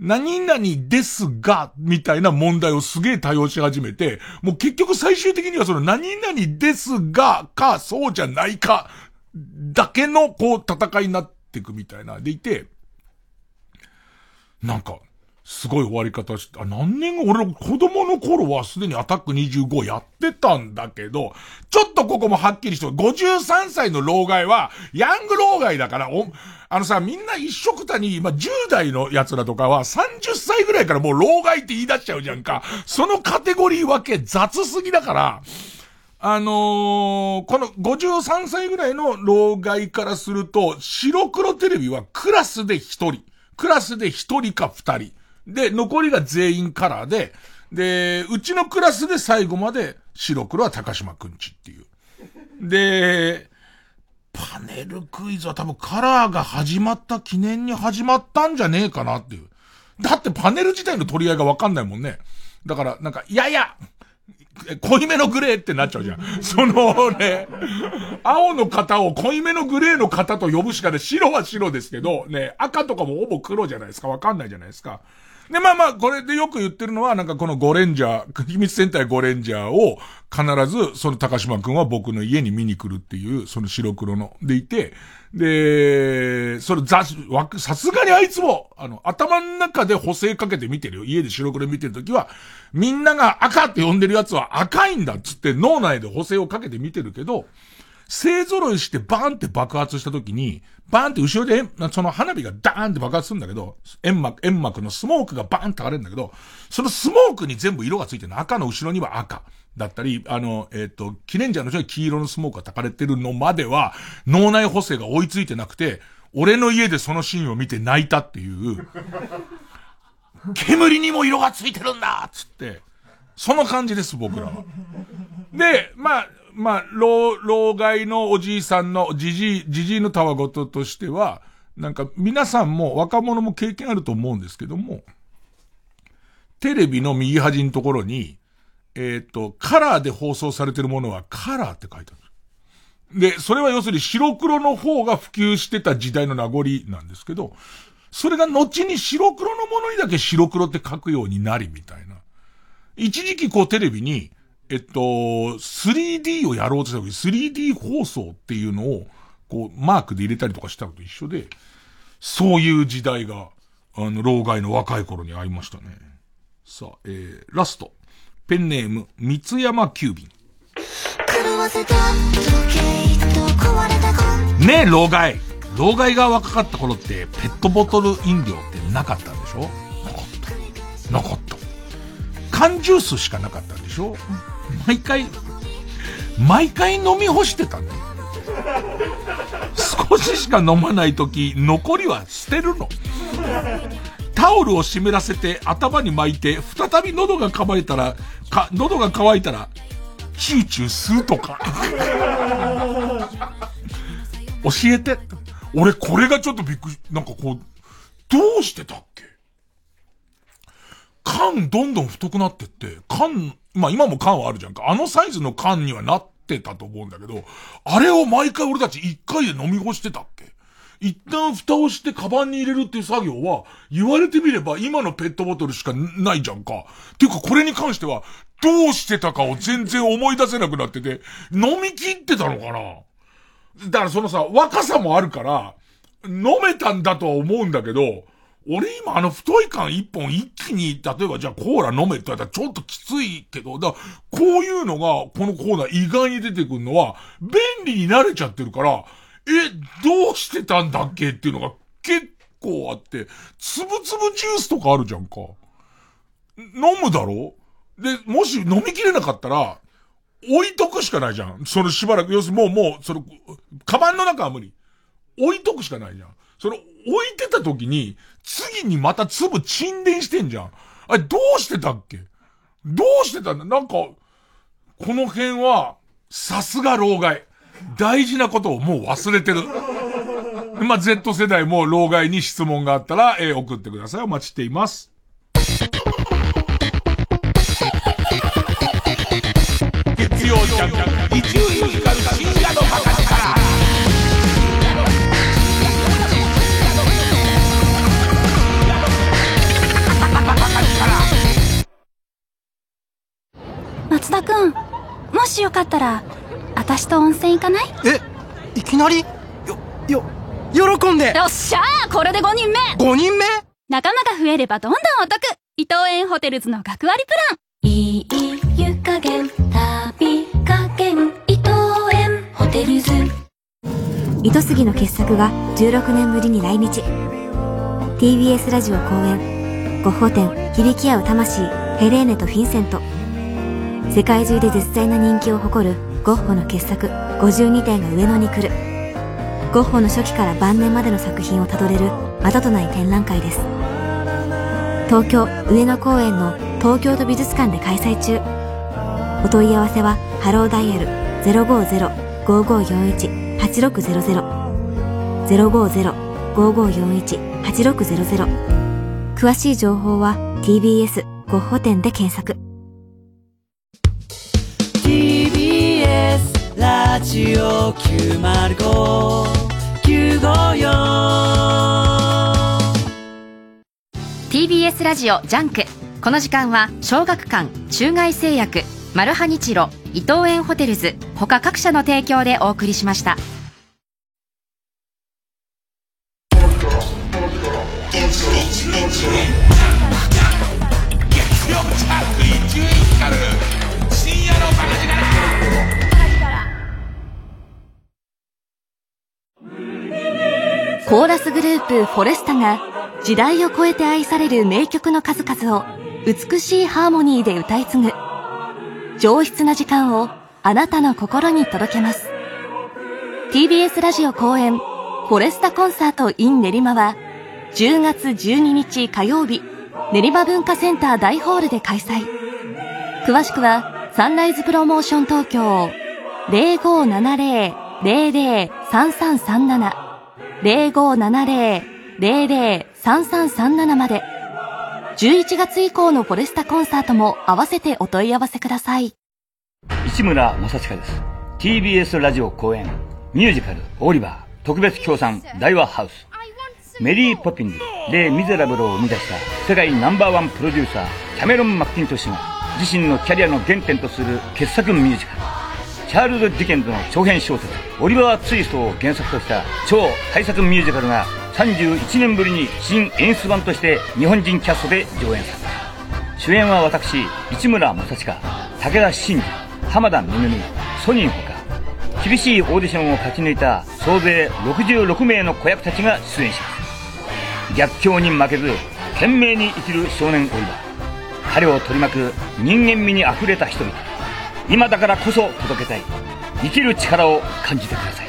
何々ですが、みたいな問題をすげえ対応し始めて、もう結局最終的にはその何々ですが、か、そうじゃないか、だけのこう戦いになっていくみたいな。でいて、なんか、すごい終わり方して、あ、何年後、俺の子供の頃はすでにアタック25やってたんだけど、ちょっとここもはっきりして、53歳の老害は、ヤング老害だから、お、あのさ、みんな一緒くたに、まあ、10代の奴らとかは30歳ぐらいからもう老害って言い出しちゃうじゃんか。そのカテゴリー分け雑すぎだから、あのー、この53歳ぐらいの老害からすると、白黒テレビはクラスで1人。クラスで1人か2人。で、残りが全員カラーで、で、うちのクラスで最後まで白黒は高島くんちっていう。で、パネルクイズは多分カラーが始まった記念に始まったんじゃねえかなっていう。だってパネル自体の取り合いがわかんないもんね。だから、なんか、いやいや、濃いめのグレーってなっちゃうじゃん。そのね、青の型を濃いめのグレーの型と呼ぶしかね、白は白ですけど、ね、赤とかもほぼ黒じゃないですか。わかんないじゃないですか。で、まあまあ、これでよく言ってるのは、なんかこのゴレンジャー、秘密戦隊ゴレンジャーを、必ず、その高島くんは僕の家に見に来るっていう、その白黒の、でいて、で、それ雑わ、さすがにあいつも、あの、頭の中で補正かけて見てるよ。家で白黒見てるときは、みんなが赤って呼んでるやつは赤いんだっつって脳内で補正をかけて見てるけど、勢揃いしてバーンって爆発した時に、バーンって後ろで、その花火がダーンって爆発するんだけど、煙幕、煙幕のスモークがバーンって流れるんだけど、そのスモークに全部色がついてるの。赤の後ろには赤。だったり、あの、えっ、ー、と、記念者の人に黄色のスモークが焚かれてるのまでは、脳内補正が追いついてなくて、俺の家でそのシーンを見て泣いたっていう、煙にも色がついてるんだつって、その感じです、僕らは。で、まあ、まあ、老、老害のおじいさんの、じじい、じじいのたわごととしては、なんか皆さんも若者も経験あると思うんですけども、テレビの右端のところに、えっ、ー、と、カラーで放送されてるものはカラーって書いてある。で、それは要するに白黒の方が普及してた時代の名残なんですけど、それが後に白黒のものにだけ白黒って書くようになりみたいな。一時期こうテレビに、えっと、3D をやろうとした時に 3D 放送っていうのを、こう、マークで入れたりとかしたのと一緒で、そういう時代が、あの、老害の若い頃に会いましたね。さあ、えー、ラスト。ペンネーム、三つ山急便。ねえ、老害。老害が若かった頃って、ペットボトル飲料ってなかったんでしょ？なかった。なかった。缶ジュースしかなかったんでしょ？毎回、毎回飲み干してたんだよ。少ししか飲まないとき、残りは捨てるの。タオルを湿らせて頭に巻いて、再び喉が乾いたら、か、喉が渇いたら、チューチュー吸うとか。教えて。俺これがちょっとびっくり、なんかこう、どうしてたっけ？缶どんどん太くなってって、缶、まあ今も缶はあるじゃんか。あのサイズの缶にはなってたと思うんだけど、あれを毎回俺たち一回で飲み干してたっけ？一旦蓋をしてカバンに入れるっていう作業は、言われてみれば今のペットボトルしかないじゃんか。ていうかこれに関しては、どうしてたかを全然思い出せなくなってて、飲み切ってたのかな？だからそのさ、若さもあるから、飲めたんだとは思うんだけど、俺今あの太い缶一本一気に、例えばじゃあコーラ飲めって言われたらちょっときついけど、だこういうのがこのコーナー意外に出てくるのは、便利に慣れちゃってるから、え、どうしてたんだっけっていうのが結構あって、つぶつぶジュースとかあるじゃんか。飲むだろ？で、もし飲みきれなかったら、置いとくしかないじゃん。そのしばらく、要するにもう、もう、その、カバンの中は無理。置いとくしかないじゃん。その、置いてた時に、次にまた粒沈殿してんじゃん。あれ、どうしてたっけ？どうしてたんだなんか、この辺は、さすが老害。大事なことをもう忘れてる。まあ、Z 世代も老害に質問があったら、えー、送ってください。お待ちしています。月曜ジャン松田くんもしよかったら私と温泉行かない？えいきなり？よ、よ、喜んで。よっしゃーこれで5人目 !5 人目？仲間が増えればどんどんお得。伊藤園ホテルズの学割プラン。いい湯加減旅加減伊藤園ホテルズ。糸杉の傑作が16年ぶりに来日。TBS ラジオ公演。ゴッホ展響き合う魂ヘレーネとフィンセント世界中で絶大な人気を誇るゴッホの傑作52点が上野に来る。ゴッホの初期から晩年までの作品をたどれる後とない展覧会です。東京上野公園の東京都美術館で開催中。お問い合わせはハローダイヤル050-5541-8600 050-5541-8600詳しい情報は TBS ゴッホ展で検索。ラジオ905954 TBS ラジオジャンク。この時間は小学館中外製薬マルハニチロ伊藤園ホテルズ他各社の提供でお送りしました。プフォレスタが時代を超えて愛される名曲の数々を美しいハーモニーで歌い継ぐ。上質な時間をあなたの心に届けます。TBS ラジオ公演フォレスタコンサート in 練馬は10月12日火曜日練馬文化センター大ホールで開催。詳しくはサンライズプロモーション東京0570-003337 0570-003337まで。11月以降のフォレスタコンサートも合わせてお問い合わせください。市村正親です。TBS ラジオ公演ミュージカル「オリバー」特別協賛大和ハウス。メリー・ポピンズレイ・ミゼラブルを生み出した世界ナンバーワンプロデューサーキャメロン・マッキントッシュが自身のキャリアの原点とする傑作ミュージカル。チャールズ・ディケンズの長編小説「オリバー・ツイスト」を原作とした超大作ミュージカルが31年ぶりに新演出版として日本人キャストで上演された出演は市村正親武田真治濱田めぐみソニンほか厳しいオーディションを勝ち抜いた総勢66名の子役たちが出演します。逆境に負けず懸命に生きる少年オリバー。彼を取り巻く人間味にあふれた人々。今だからこそ届けたい。生きる力を感じてください。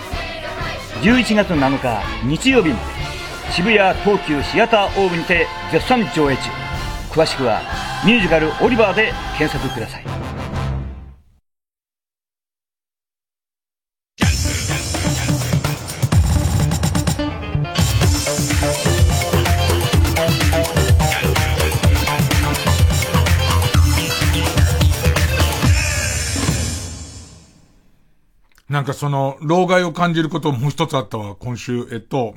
11月7日日曜日まで。渋谷東急シアターオーブにて絶賛上映中。詳しくはミュージカル「オリバー」で検索ください。なんかその、老害を感じることもう一つあったわ、今週。えっと、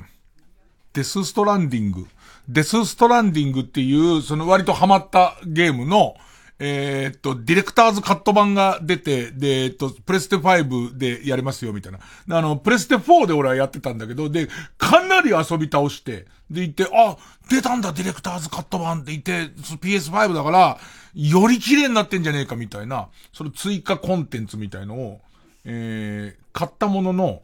デスストランディング。デスストランディングっていう、その割とハマったゲームの、えー、っと、ディレクターズカット版が出て、で、えっと、プレステ5でやれますよ、みたいな。あの、プレステ4で俺はやってたんだけど、で、かなり遊び倒して、で、言って、あ、出たんだ、ディレクターズカット版って言って、PS5 だから、より綺麗になってんじゃねえか、みたいな、その追加コンテンツみたいのを、えー、買ったものの、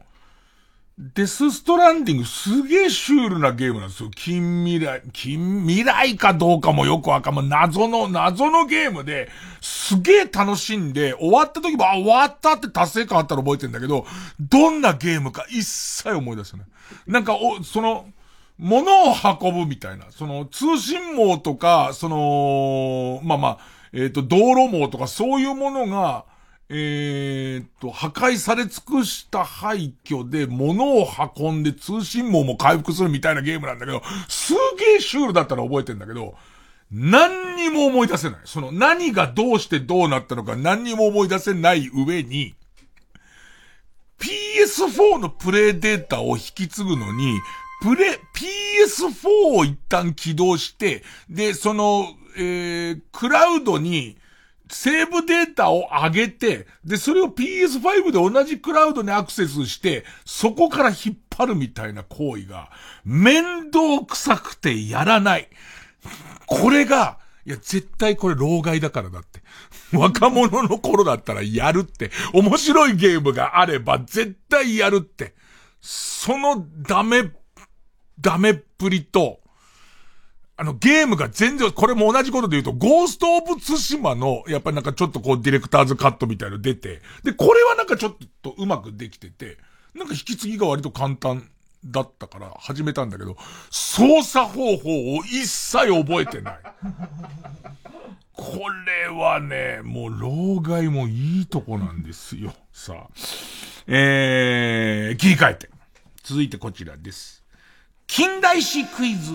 デスストランディングすげえシュールなゲームなんですよ。近未来、近未来かどうかもよくわかんない。謎の、謎のゲームで、すげえ楽しんで、終わった時も、あ、終わったって達成感あったら覚えてんだけど、どんなゲームか一切思い出せない。なんか、お、その、物を運ぶみたいな。その、通信網とか、その、まあまあ、えっ、ー、と、道路網とかそういうものが、えー、っと、破壊され尽くした廃墟で物を運んで通信網も回復するみたいなゲームなんだけど、すげえシュールだったら覚えてんだけど、何にも思い出せない。その何がどうしてどうなったのか何にも思い出せない上に、PS4 のプレイデータを引き継ぐのに、プレ、PS4 を一旦起動して、で、その、えー、クラウドに、セーブデータを上げて、で、それを PS5 で同じクラウドにアクセスして、そこから引っ張るみたいな行為が、面倒くさくてやらない。これが、いや、絶対これ老害だからだって。若者の頃だったらやるって。面白いゲームがあれば絶対やるって。そのダメ、ダメっぷりと、あの、ゲームが全然、これも同じことで言うと、ゴースト・オブ・ツシマの、やっぱりなんかちょっとこう、ディレクターズカットみたいの出て、で、これはなんかちょっとうまくできてて、なんか引き継ぎが割と簡単だったから始めたんだけど、操作方法を一切覚えてない。これはね、もう老害もいいとこなんですよ。さあ。えー、切り替えて。続いてこちらです。近代史クイズ。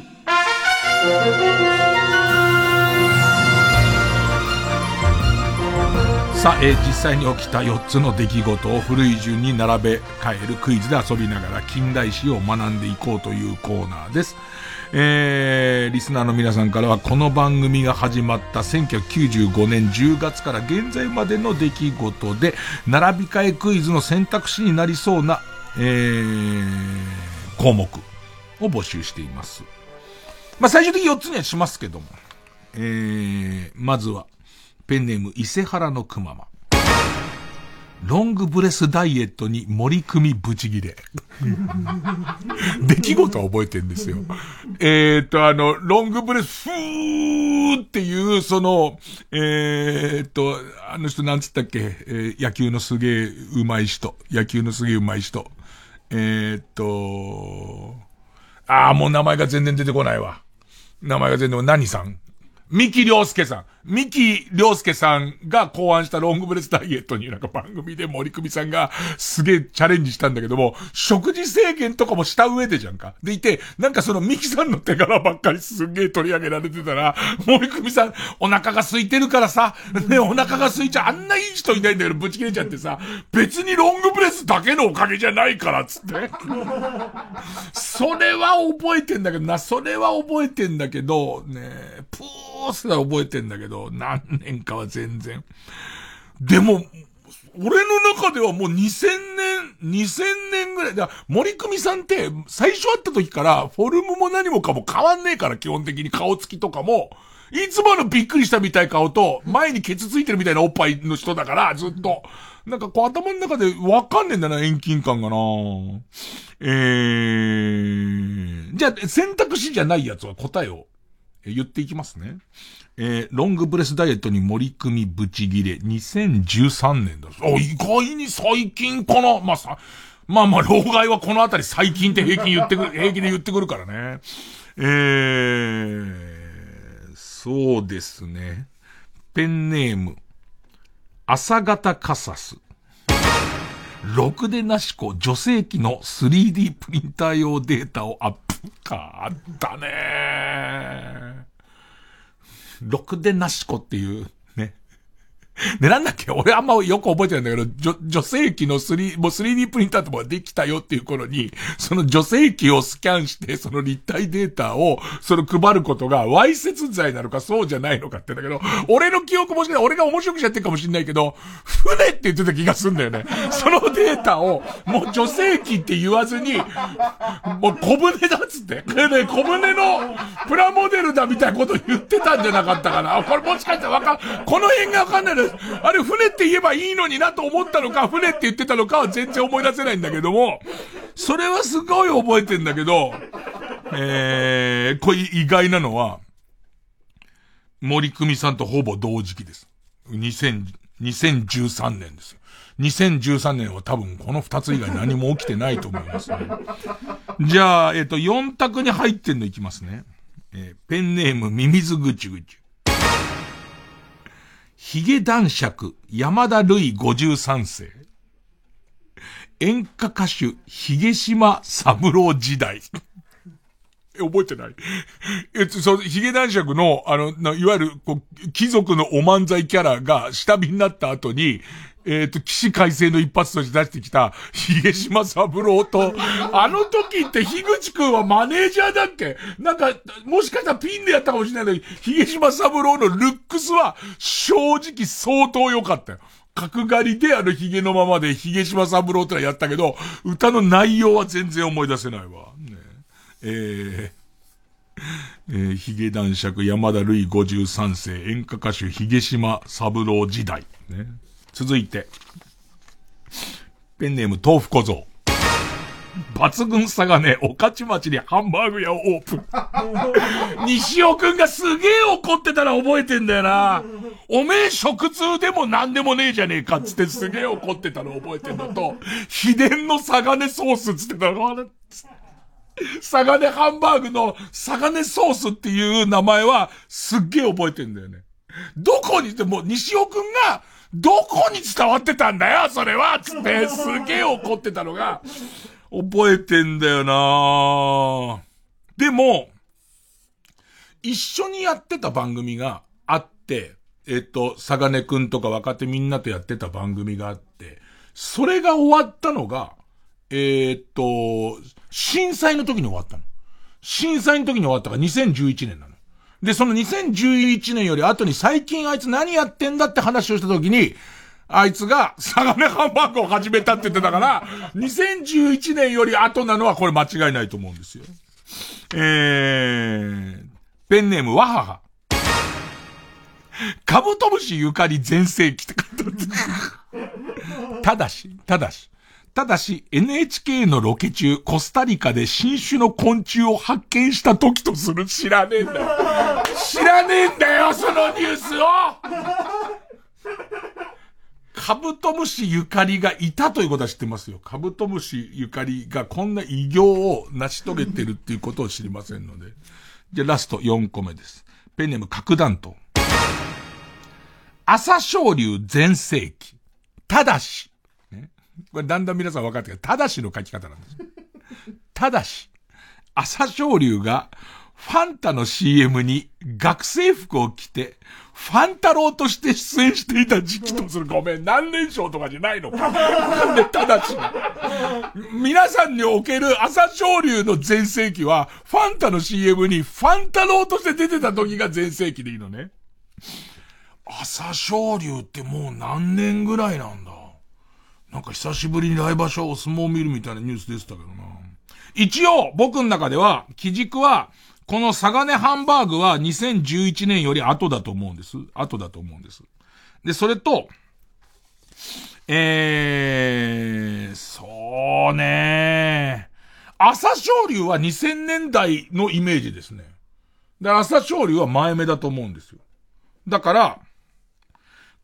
さあ、えー、実際に起きた4つの出来事を古い順に並べ替えるクイズで遊びながら近代史を学んでいこうというコーナーです。えー、リスナーの皆さんからはこの番組が始まった1995年10月から現在までの出来事で並び替えクイズの選択肢になりそうな、えー、項目を募集しています。まあ、最終的に4つにはしますけども、えー、まずは、ペンネーム伊勢原のくまま。ロングブレスダイエットに森組ブチギレ。出来事は覚えてんですよ。えっと、あの、ロングブレス、ふーっていう、その、えー、っと、あの人なんつったっけ、えー、野球のすげえ上手い人。野球のすげえ上手い人。えー、っと、ああ、もう名前が全然出てこないわ。名前が全然、何さん？三木良介さん。三木良介さんが考案したロングブレスダイエットになんか番組で森久美さんがすげえチャレンジしたんだけども、食事制限とかもした上でじゃんか。でいて、なんかその三木さんの手柄ばっかりすげえ取り上げられてたら、森久美さん、お腹が空いてるからさ、ね、お腹が空いちゃ、あんないい人いないんだけど、ぶち切れちゃってさ、別にロングブレスだけのおかげじゃないから、つって。それは覚えてんだけどな、それは覚えてんだけど、ね、プーうすら覚えてんだけど、何年かは全然。でも、俺の中ではもう2000年、2000年ぐらい。だ森久美さんって最初会った時からフォルムも何もかも変わんねえから基本的に顔つきとかも、いつものびっくりしたみたい顔と、前にケツついてるみたいなおっぱいの人だから、ずっと。なんかこう頭の中でわかんねえんだな、遠近感がなえー、じゃあ選択肢じゃないやつは答えを言っていきますね。えー、ロングブレスダイエットに盛り組みブチギレ、2013年だ。お、意外に最近かなまあ、さ、まあまあ、老害はこのあたり最近って平均言ってくる、平気で言ってくるからね。えー、そうですね。ペンネーム、朝型カサス。ろくでなしこ女性器の 3D プリンター用データをアップか、あったねろくでなしこっていうねで、なんだっけ？俺あんまよく覚えてないんだけど、女、女性器の3、もう 3D プリンターとかできたよっていう頃に、その女性器をスキャンして、その立体データを、その配ることが、わいせつ罪なのかそうじゃないのかってだけど、俺の記憶もしかしたら俺が面白くしちゃってるかもしんないけど、船って言ってた気がすんだよね。そのデータを、もう女性器って言わずに、もう小舟だっつって。ね、小舟のプラモデルだみたいなこと言ってたんじゃなかったかな。これもしかしたらわかこの辺がわかんないのあれ船って言えばいいのになと思ったのか、船って言ってたのかは全然思い出せないんだけども、それはすごい覚えてんだけど、えー、これ意外なのは、森久美さんとほぼ同時期です。2000、2013年ですよ。2013年は多分この2つ以外何も起きてないと思いますね。じゃあ、えっ、と、4択に入ってんのいきますね。えー、ペンネームミミズぐちぐち。ヒゲ男爵、山田るい53世。演歌歌手、ヒゲ島三郎時代。え、覚えてないえっと、そう、ヒゲ男爵の、あの、いわゆる、こう、貴族のお漫才キャラが下火になった後に、えっ、ー、と、騎士改正の一発として出してきた、ヒゲ島三郎と、あの時って樋口くんはマネージャーだっけ？なんか、もしかしたらピンでやったかもしれないのに、ヒ島三郎のルックスは、正直相当良かったよ。角刈りであのヒゲのままでヒゲ島三郎ってのはやったけど、歌の内容は全然思い出せないわ。ね、えー、えー、ヒゲ男爵山田るい53世演歌歌手ヒゲ島三郎時代。ね。続いて、ペンネーム豆腐小僧。抜群さがね、おかち町にハンバーグ屋をオープン。西尾くんがすげえ怒ってたら覚えてんだよな。おめえ食通でも何でもねえじゃねえかっつってすげえ怒ってたの覚えてんのと、秘伝のサガネソースつってたの。サガネハンバーグのサガネソースっていう名前はすっげえ覚えてんだよね。どこにでも西尾くんがどこに伝わってたんだよ、それはつって、すげえ怒ってたのが、覚えてんだよなでも、一緒にやってた番組があって、えっと、佐賀根くんとか若手みんなとやってた番組があって、それが終わったのが、えー、っと、震災の時に終わったの。震災の時に終わったから2011年なの。で、その2011年より後に最近あいつ何やってんだって話をした時に、あいつが、サガネハンバーグを始めたって言ってたから、2011年より後なのはこれ間違いないと思うんですよ。えー、ペンネームワハハ。カブトムシゆかり全盛期って書いてある。ただし、ただし、ただし NHK のロケ中、コスタリカで新種の昆虫を発見した時とする知らねえんだよ。知らねえんだよ、そのニュースをカブトムシゆかりがいたということは知ってますよ。カブトムシゆかりがこんな偉業を成し遂げてるっていうことを知りませんので。じゃあラスト4個目です。ペンネーム核弾頭。朝青龍全盛期。ただし、ね、これだんだん皆さん分かってるただしの書き方なんです。ただし、朝青龍がファンタの CM に学生服を着て、ファン太郎として出演していた時期とする。ごめん、何連勝とかじゃないのか。なんで、ただし、皆さんにおける朝青龍の全盛期は、ファンタの CM にファン太郎として出てた時が全盛期でいいのね。朝青龍ってもう何年ぐらいなんだ？なんか久しぶりに来場所お相撲見るみたいなニュースでしたけどな。一応、僕の中では、基軸は、このサガネハンバーグは2011年より後だと思うんです。後だと思うんです。で、それと、えー、そうね朝青龍は2000年代のイメージですね。で、朝青龍は前目だと思うんですよ。だから、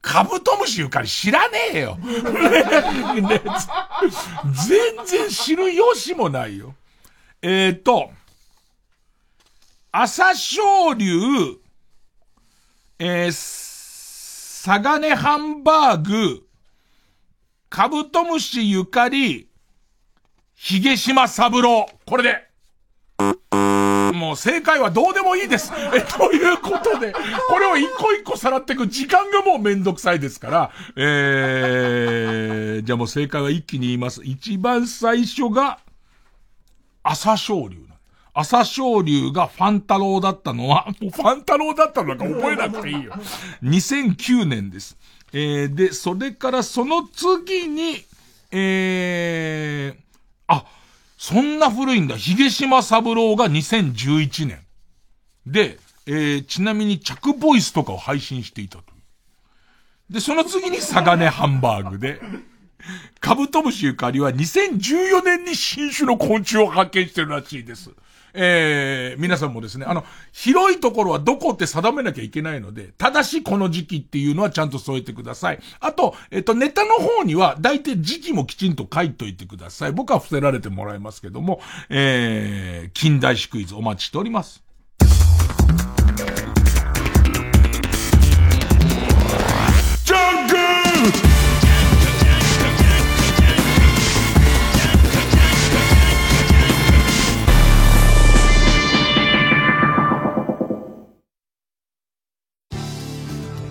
カブトムシゆかり知らねえよ。全然知るよしもないよ。えー、っと、朝青龍、えー、サガネハンバーグ、カブトムシゆかり、ヒゲシマサブロー。これで。もう正解はどうでもいいです。え、ということで、これを一個一個さらっていく時間がもうめんどくさいですから、えー、じゃあもう正解は一気に言います。一番最初が、朝青龍朝青龍がファン太郎だったのは、もうファン太郎だったのか覚えなくていいよ。2009年です。えー、で、それからその次に、えー、あ、そんな古いんだ。ヒゲ島三郎が2011年。で、えー、ちなみに着ボイスとかを配信していたと。で、その次にサガネハンバーグで、カブトムシゆかりは2014年に新種の昆虫を発見してるらしいです。えー、皆さんもですね、あの、広いところはどこって定めなきゃいけないので、ただしこの時期っていうのはちゃんと添えてください。あと、えっと、ネタの方には大体時期もきちんと書いといてください。僕は伏せられてもらいますけども、えー、近代史クイズお待ちしております。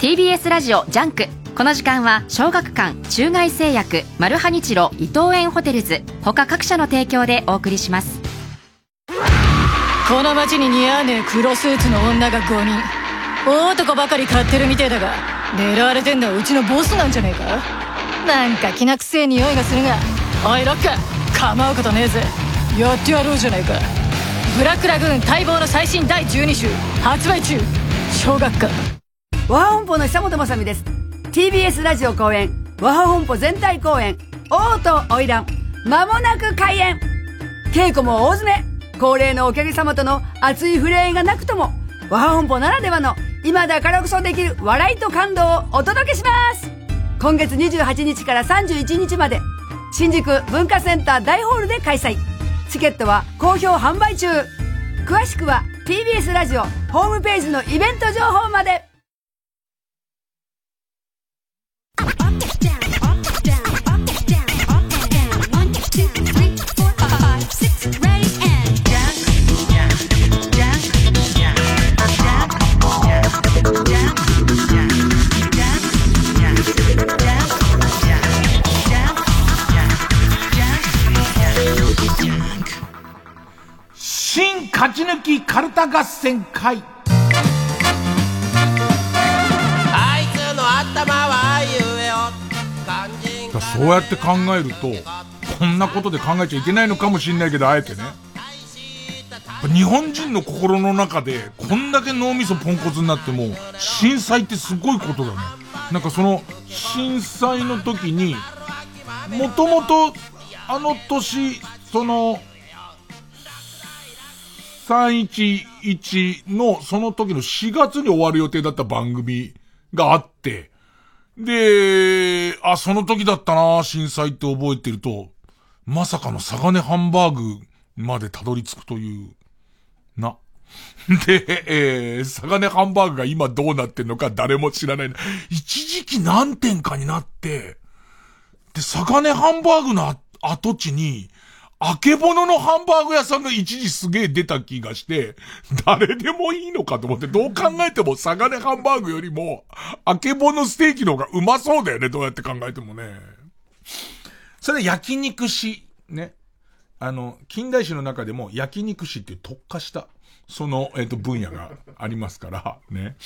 TBS ラジオジャンク。この時間は小学館中外製薬マルハニチロ伊藤園ホテルズ。他各社の提供でお送りします。この街に似合わねえ黒スーツの女が5人。大男ばかり狩ってるみてえだが狙われてんのはうちのボスなんじゃねえか？なんかきなくせえ匂いがするがおいロック、構うことねえぜ。やってやろうじゃないか。ブラックラグーン待望の最新第12集発売中。小学館。和ハ本舗の久本雅美です。TBS ラジオ公演和ハ本舗全体公演王と花魁間もなく開演。稽古も大詰め恒例のお客様との熱い触れ合いがなくとも和ハ本舗ならではの今だからこそできる笑いと感動をお届けします。今月28日から31日まで新宿文化センター大ホールで開催。チケットは好評販売中。詳しくは TBS ラジオホームページのイベント情報まで。新勝ち抜きカルタ合戦会。あいつの頭はゆえよ。そうやって考えると、こんなことで考えちゃいけないのかもしんないけど、あえてね。日本人の心の中で、こんだけ脳みそポンコツになっても、震災ってすごいことだね。なんかその、震災の時に、もともと、あの年、その、311のその時の4月に終わる予定だった番組があって、で、あ、その時だったな、震災って覚えてると、まさかのサガネハンバーグまでたどり着くという、な。で、えー、サガネハンバーグが今どうなってんのか誰も知らない。一時期何点かになって、で、サガネハンバーグの跡地に、あけぼののハンバーグ屋さんが一時すげえ出た気がして、誰でもいいのかと思って、どう考えてもサガネハンバーグよりも、あけぼのステーキの方がうまそうだよね、どうやって考えてもね。それ焼肉師、ね。あの、近代史の中でも焼肉師って特化した、その、えっ、ー、と、分野がありますから、ね。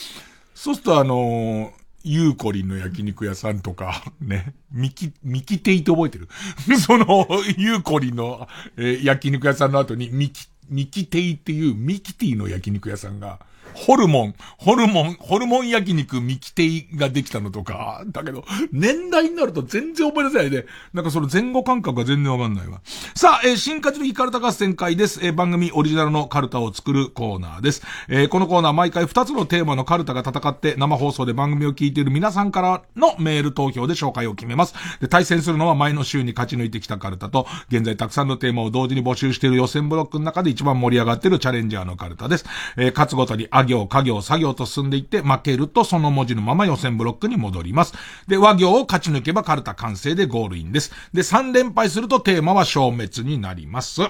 そうするとあのーゆうこりんの焼肉屋さんとか、ね、みき、ミキテイって覚えてる？その、ゆうこりんの、えー、焼肉屋さんの後にミキ、ミキテイっていうミキティの焼肉屋さんが、ホルモン、ホルモン、ホルモン焼肉ミキテイができたのとか、だけど、年代になると全然覚え出せないで、なんかその前後感覚が全然わかんないわ。さあ、えー、新勝ち抜きカルタ合戦会です。えー、番組オリジナルのカルタを作るコーナーです。えー、このコーナー毎回2つのテーマのカルタが戦って生放送で番組を聞いている皆さんからのメール投票で紹介を決めます。で、対戦するのは前の週に勝ち抜いてきたカルタと、現在たくさんのテーマを同時に募集している予選ブロックの中で一番盛り上がっているチャレンジャーのカルタです。えー、勝つごとにあ行、家行、作業と進んでいって、負けるとその文字のまま予選ブロックに戻ります。で、和行を勝ち抜けばカルタ完成でゴールインです。で、3連敗するとテーマは消滅になります。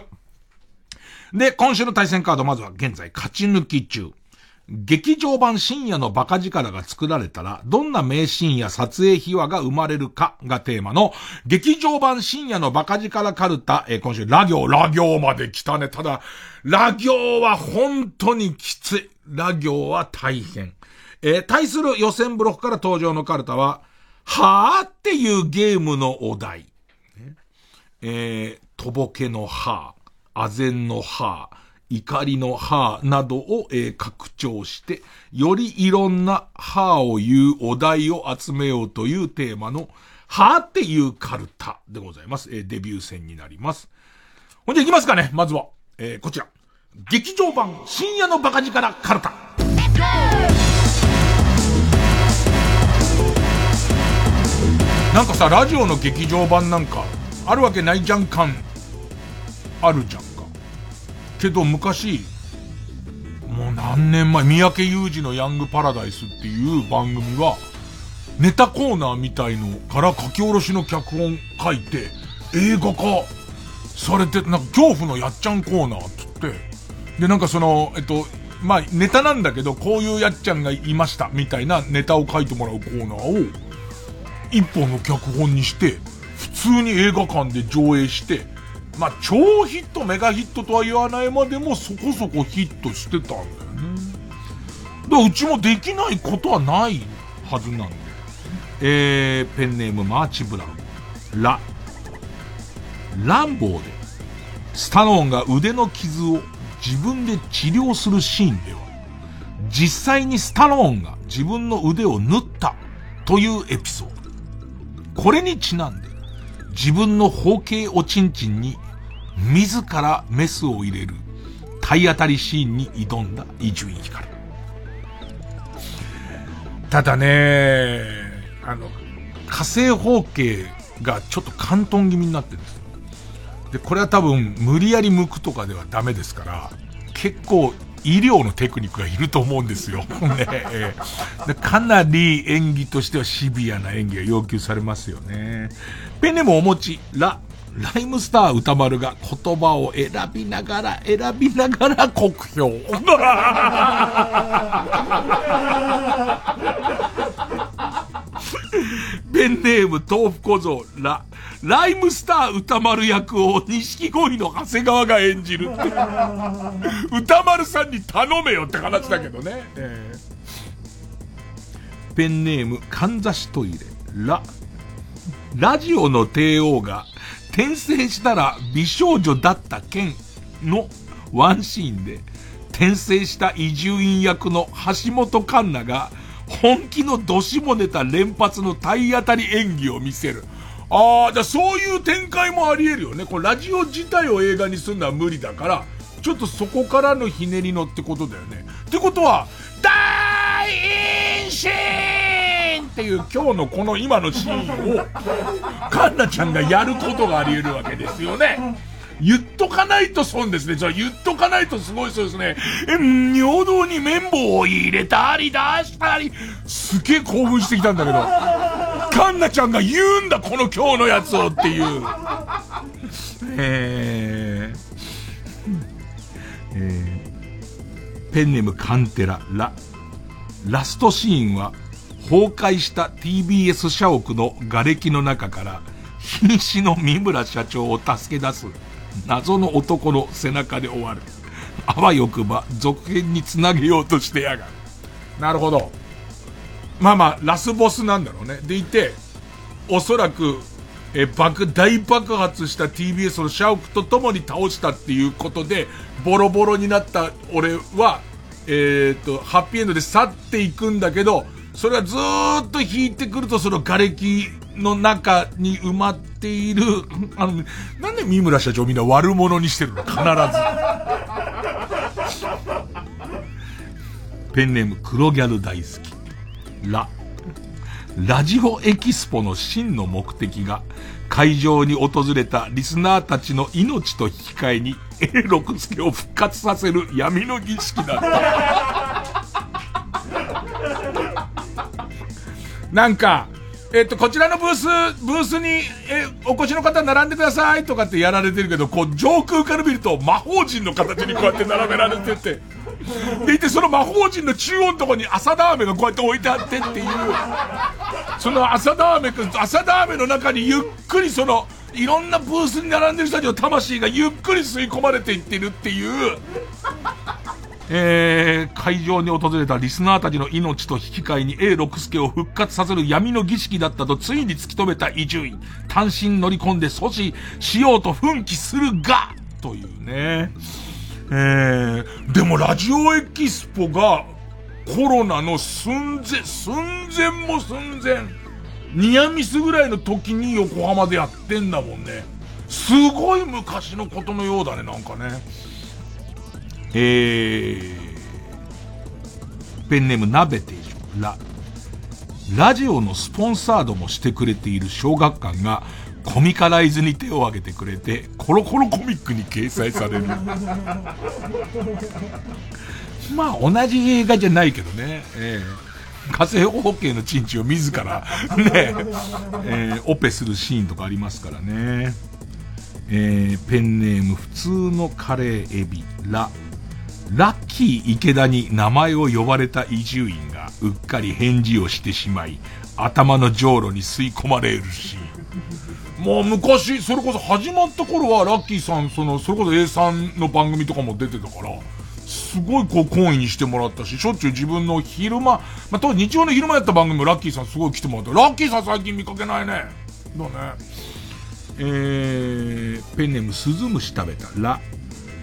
で、今週の対戦カード、まずは現在勝ち抜き中。劇場版深夜のバカ力が作られたら、どんな名シーンや撮影秘話が生まれるかがテーマの、劇場版深夜のバカ力カルタ、えー、今週、ラ行、ラ行まで来たね。ただ、ラ行は本当にきつい。ラ行は大変。えー、対する予選ブロックから登場のカルタは、はーっていうゲームのお題。えー、とぼけのはー、あぜんのはー、怒りの歯などを、えー、拡張して、よりいろんな歯を言うお題を集めようというテーマの、歯っていうカルタでございます。えー、デビュー戦になります。ほんじゃ行きますかね、まずは。えー、こちら。劇場版深夜のバカ力カルタ。なんかさ、ラジオの劇場版なんか、あるわけないじゃん感、あるじゃんか。けど昔、もう何年前、三宅裕二のヤングパラダイスっていう番組は、ネタコーナーみたいのから書き下ろしの脚本書いて、映画化されて、なんか恐怖のやっちゃんコーナーって言って、で、なんかその、えっと、まあ、ネタなんだけど、こういうやっちゃんがいました、みたいなネタを書いてもらうコーナーを、一本の脚本にして、普通に映画館で上映して、まあ、超ヒット、メガヒットとは言わないまでもそこそこヒットしてたんだよね。だうちもできないことはないはずなんで。えー、ペンネームマーチブラウン。ラ。ランボーで、スタローンが腕の傷を自分で治療するシーンでは、実際にスタローンが自分の腕を縫ったというエピソード。これにちなんで、自分の包茎おちんちんに自らメスを入れる体当たりシーンに挑んだ伊集院光。ただね、あの、火星包茎がちょっと関東気味になってるんですで、これは多分無理やり剥くとかではダメですから、結構医療のテクニックがいると思うんですよ。ねえー、でかなり演技としてはシビアな演技が要求されますよね。ペネもお持ち、ラ、ライムスター歌丸が言葉を選びながら、選びながら国評。ペンネーム豆腐小僧、ラ、ライムスター歌丸役を錦鯉の長谷川が演じる 歌丸さんに頼めよって話だけどね。えー、ペンネーム、かんざしトイレ。ラ、ラジオの帝王が転生したら美少女だった件のワンシーンで、転生した伊集院役の橋本環奈が本気のどしもネタ連発の体当たり演技を見せる。ああ、じゃあそういう展開もあり得るよね。これラジオ自体を映画にするのは無理だから、ちょっとそこからのひねりのってことだよね。ってことは、大陰神っていう今日のこの今のシーンを、カンナちゃんがやることがあり得るわけですよね。言っとかないと損ですね。じゃあ言っとかないとすごいそうですね。え、尿道に綿棒を入れたり出したり、すげえ興奮してきたんだけど、カンナちゃんが言うんだ、この今日のやつをっていう。えー、えー、ペンネームカンテラ、ラ、ラストシーンは、崩壊した TBS 社屋の瓦礫の中から、瀕死の三村社長を助け出す謎の男の背中で終わる。あわよくば続編につなげようとしてやがる。なるほど。まあまあ、ラスボスなんだろうね。でいて、おそらく、え、爆、大爆発した TBS の社屋と共に倒したっていうことで、ボロボロになった俺は、えっ、ー、と、ハッピーエンドで去っていくんだけど、それがずーっと引いてくるとその瓦礫の中に埋まっている、あの、なんで三村社長みんな悪者にしてるの？必ず。ペンネーム黒ギャル大好き。ラ。ラジオエキスポの真の目的が、会場に訪れたリスナーたちの命と引き換えに、A 六助を復活させる闇の儀式だった。なんか、えっと、こちらのブース、ブースに、え、お越しの方並んでくださいとかってやられてるけど、こう、上空から見ると魔法陣の形にこうやって並べられてて、でいて、その魔法陣の中央のところに朝ダーメがこうやって置いてあってっていう、その朝ダーメく朝ダーメの中にゆっくりその、いろんなブースに並んでる人たちの魂がゆっくり吸い込まれていってるっていう、えー、会場に訪れたリスナーたちの命と引き換えに A 六助を復活させる闇の儀式だったとついに突き止めた伊集院。単身乗り込んで阻止しようと奮起するが、というね。えー、でもラジオエキスポがコロナの寸前、寸前も寸前、ニアミスぐらいの時に横浜でやってんだもんね。すごい昔のことのようだね、なんかね。えー、ペンネーム鍋定食、ラ、ラジオのスポンサードもしてくれている小学館がコミカライズに手を挙げてくれて、コロコロコミックに掲載される。まあ、同じ映画じゃないけどね。えー、火星保険のチンチを自ら、ね、えー、オペするシーンとかありますからね。えー、ペンネーム普通のカレーエビ、ラ、ラッキー池田に名前を呼ばれた伊集院がうっかり返事をしてしまい、頭のじょうろに吸い込まれるし。もう昔、それこそ始まった頃はラッキーさん、その、それこそ A さんの番組とかも出てたから、すごいこう、好意にしてもらったし、しょっちゅう自分の昼間、まあ、当時日曜の昼間やった番組もラッキーさんすごい来てもらった。ラッキーさん最近見かけないね。だね。えー、ペンネーム鈴虫食べた。ラ、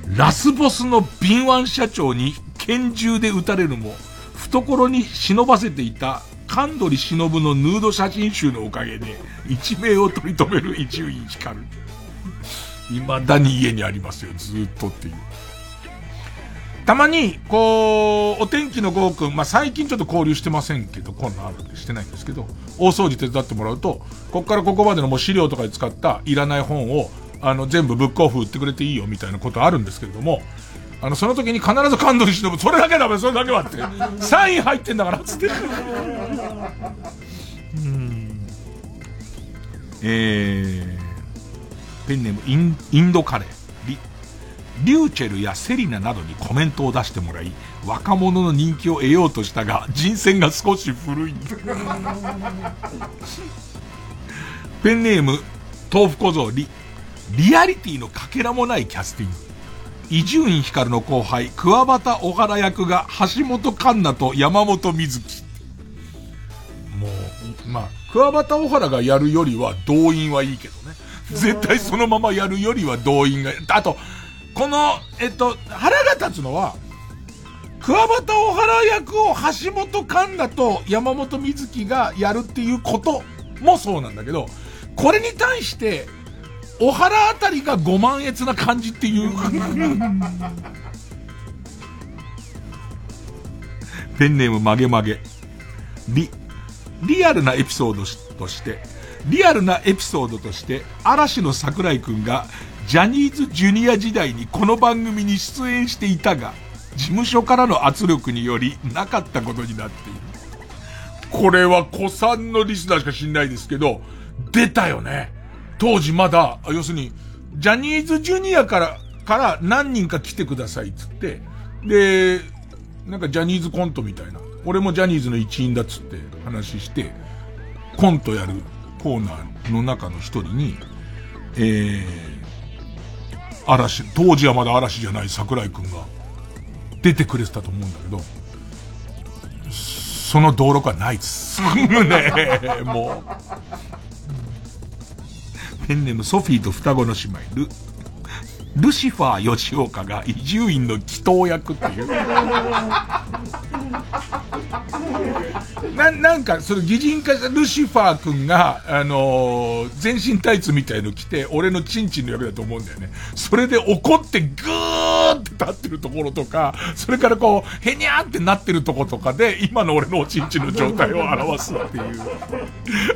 ラスボスの敏腕社長に拳銃で撃たれるも、懐に忍ばせていた神取忍のヌード写真集のおかげで、一命を取り留める伊集院光。未だに家にありますよ、ずっとっていう。たまに、こう、お天気のゴーくん、まあ、最近ちょっと交流してませんけど、こんなあるんでしてないんですけど、大掃除手伝ってもらうと、こっからここまでのもう資料とかで使ったいらない本をあの、全部ブックオフ売ってくれていいよみたいなことあるんですけれども、あの、その時に必ず神取忍、それだけだめ、それだけはって。サイン入ってんだから、つって。うん。えー、ペンネームイン、インドカレー。リ、リューチェルやセリナなどにコメントを出してもらい、若者の人気を得ようとしたが、人選が少し古い。ペンネーム、豆腐小僧リ、リアリティのかけらもないキャスティング。伊集院光の後輩、桑畑小原役が橋本環奈と山本瑞希。もう、まあ、桑畑小原がやるよりは動員はいいけどね。絶対そのままやるよりは動員が、あと、この、えっと、腹が立つのは、桑畑小原役を橋本環奈と山本瑞希がやるっていうこともそうなんだけど、これに対して、小原あたりがご満悦な感じっていう。ペンネーム曲げ曲げ。リ、リアルなエピソードとして、リアルなエピソードとして、嵐の桜井くんが、ジャニーズジュニア時代にこの番組に出演していたが、事務所からの圧力によりなかったことになっている。これは古参のリスナーしか知んないですけど、出たよね。当時まだ、要するに、ジャニーズジュニアから、から何人か来てくださいっつって、で、なんかジャニーズコントみたいな。俺もジャニーズの一員だっつって話して、コントやるコーナーの中の一人に、えー、嵐、当時はまだ嵐じゃない桜井くんが出てくれてたと思うんだけど、その道路はないっす。ね もう。ペンネームソフィーと双子の姉妹、ル、ルシファー吉岡が伊集院の祈祷役っていう。な、なんか、その擬人化したルシファー君が、あのー、全身タイツみたいの着て、俺のチンチンの役だと思うんだよね。それで怒ってグーって立ってるところとか、それからこう、へにゃーってなってるとことかで、今の俺のおちんちんの状態を表すっていう。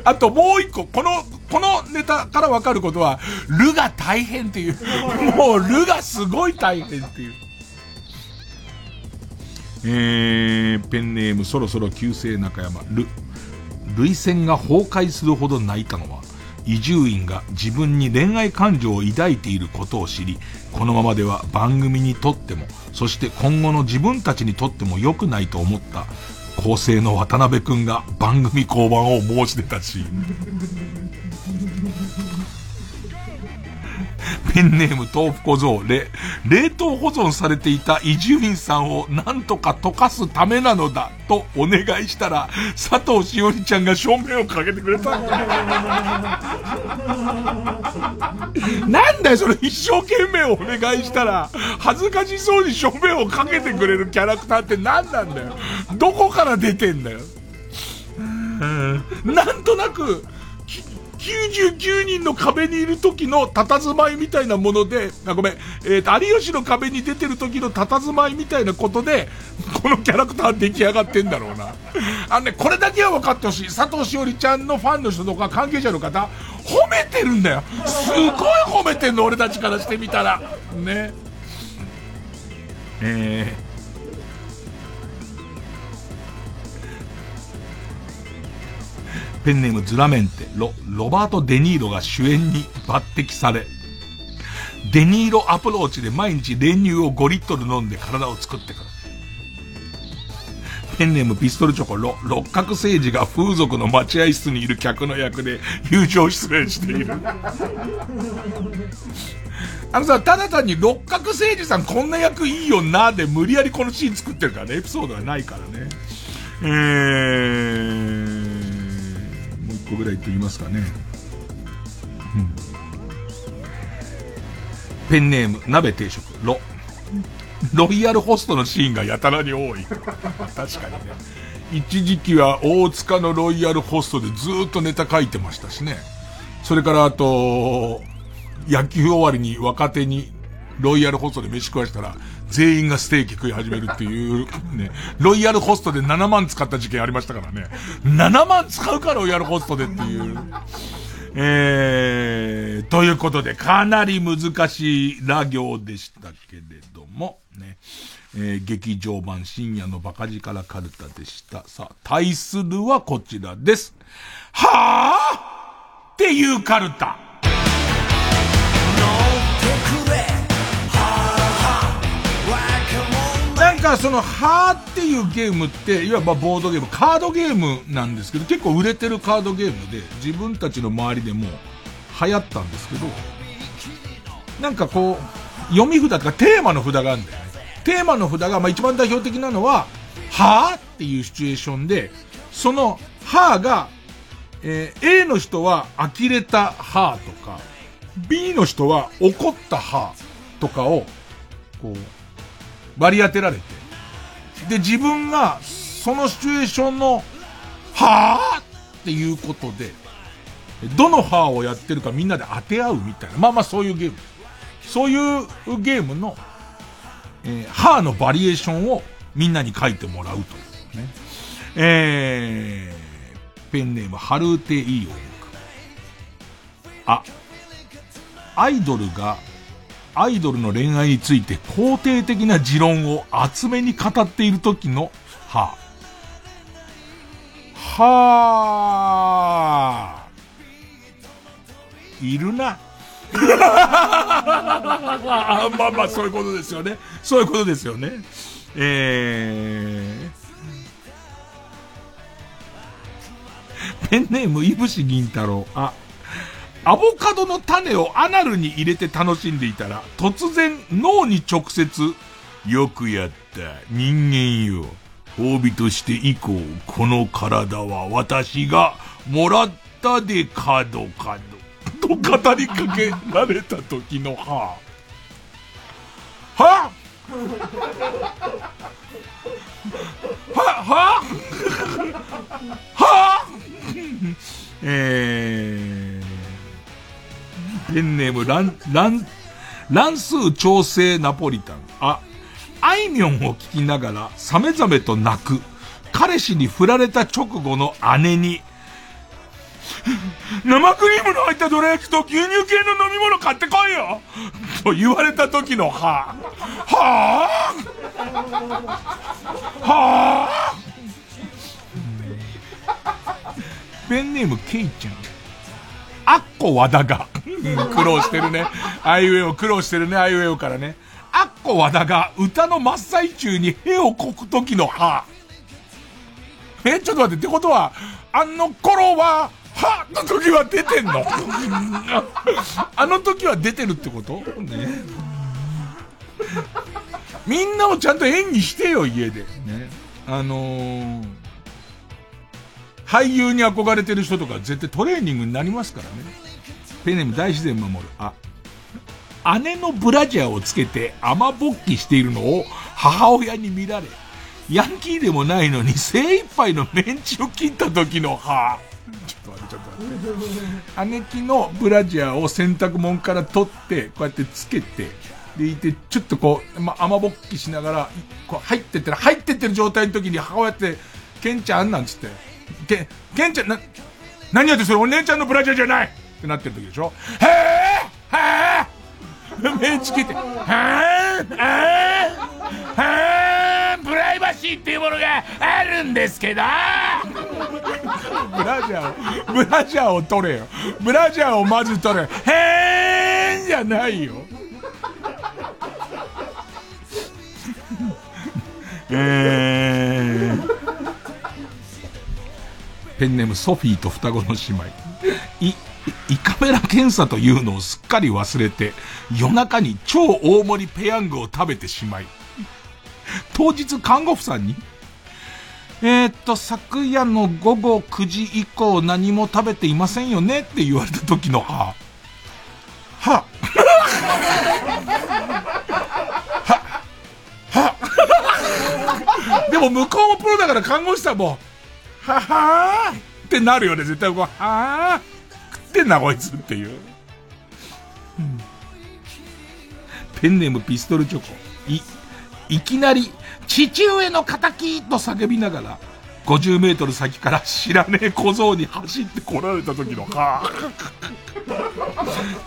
あともう一個、この、このネタからわかることは、ルが大変っていう。もうルがすごい大変っていう。えー、ペンネームそろそろ旧姓中山、ル。涙腺が崩壊するほど泣いたのは、伊集院が自分に恋愛感情を抱いていることを知り、このままでは番組にとっても、そして今後の自分たちにとっても良くないと思った、構成の渡辺くんが番組降板を申し出たシーン。ペンネーム豆腐小僧、れ、冷凍保存されていた伊集院さんをなんとか溶かすためなのだ、とお願いしたら、佐藤しおりちゃんが正面をかけてくれた。なんだよ、それ一生懸命お願いしたら、恥ずかしそうに正面をかけてくれるキャラクターって何なんだよ。どこから出てんだよ。なんとなく、99人の壁にいる時の佇まいみたいなもので、あ、ごめん、えっ、ー、と、有吉の壁に出てる時の佇まいみたいなことで、このキャラクター出来上がってんだろうな。あのね、これだけは分かってほしい。佐藤しおりちゃんのファンの人とか関係者の方、褒めてるんだよ。すごい褒めてんの、俺たちからしてみたら。ね。えーペンネームズラメンテ、ロ、ロバート・デニーロが主演に抜擢され、デニーロアプローチで毎日練乳を5リットル飲んで体を作ってくる。ペンネームピストルチョコ、ロ、六角政治が風俗の待合室にいる客の役で友情出演している。あのさ、ただ単に六角誠治さんこんな役いいよなで無理やりこのシーン作ってるからね、エピソードはないからね。えー、個ぐらい言っておきますかね。うん。ペンネーム、鍋定食、ロ。ロイヤルホストのシーンがやたらに多い。確かにね。一時期は大塚のロイヤルホストでずっとネタ書いてましたしね。それからあと、野球終わりに若手にロイヤルホストで飯食わしたら、全員がステーキ食い始めるっていう、ね、ロイヤルホストで7万使った事件ありましたからね。7万使うかロイヤルホストでっていう。えー、ということで、かなり難しいラ行でしたけれども、ね。えー、劇場版深夜のバカ力カルタでした。さあ、対するはこちらです。はぁっていうカルタ。なんかその、はーっていうゲームって、いわばボードゲーム、カードゲームなんですけど、結構売れてるカードゲームで、自分たちの周りでも、流行ったんですけど、なんかこう、読み札とかテーマの札があるんだよね。テーマの札が、まあ一番代表的なのは、はぁっていうシチュエーションで、その、はぁが、えー、A の人は呆れたはぁとか、B の人は怒ったはぁとかを、こう、割り当てられて、で、自分が、そのシチュエーションの、はぁっていうことで、どの歯をやってるかみんなで当て合うみたいな。まあまあそういうゲーム。そういうゲームの、えー、歯のバリエーションをみんなに書いてもらうというね。えー、ペンネーム、ハルーテイーオあ、アイドルが、アイドルの恋愛について肯定的な持論を厚めに語っている時の歯。はあ。いるな。あまあまあ、そういうことですよね。そういうことですよね。えー、ペンネーム、いぶし銀太郎。あ、アボカドの種をアナルに入れて楽しんでいたら、突然脳に直接、よくやった、人間よ。褒美として以降、この体は私がもらったで角角。と語りかけられた時のはあ。ははははえー、ペンネーム乱、乱、乱数調整ナポリタン。あ、あいみょんを聞きながら、さめざめと泣く。彼氏に振られた直後の姉に、生クリームの入ったどら焼きと牛乳系の飲み物買ってこいよと言われた時のは、はぁ、はぁ、ペンネームケイちゃん。あっこ和田が 苦労してるね。あいうえを苦労してるね、あいうえおからね。あっこ和田が歌の真っ最中に屁をこく時のはえ、ちょっと待って、ってことは、あの頃は、はの時は出てんの？あの時は出てるってこと？ね。みんなをちゃんと演技してよ、家で。ね。あのー、俳優に憧れてる人とか絶対トレーニングになりますからね。ペネム大自然守る。あ、姉のブラジャーをつけて雨ぼっきしているのを母親に見られ、ヤンキーでもないのに精一杯のメンチを切った時の歯。ちょっと待って、ちょっと待って。姉貴のブラジャーを洗濯物から取って、こうやってつけて、でいて、ちょっとこう、ま、雨ぼっきしながら、こう入ってってる、入ってってる状態の時に母親って、ケンちゃんなんつって、ケ、ケンちゃん、な、何やってそれお姉ちゃんのブラジャーじゃないってなってる時でしょへえへえメンチ切って、はぁはぁはぁプライバシーっていうものがあるんですけどブラジャーを、ブラジャーを取れよ。ブラジャーをまず取れ。へーんじゃないよ。えー、ペンネームソフィーと双子の姉妹。い、胃カメラ検査というのをすっかり忘れて、夜中に超大盛りペヤングを食べてしまい、当日看護婦さんに、えー、っと、昨夜の午後9時以降何も食べていませんよねって言われた時のは、は、は、は、でも向こうもプロだから看護師さんも、ははーってなるよね、絶対こう、はーってんな、こいつっていう。うん、ペンネームピストルチョコ。い、いきなり、父上の仇と叫びながら、50メートル先から知らねえ小僧に走って来られた時の、は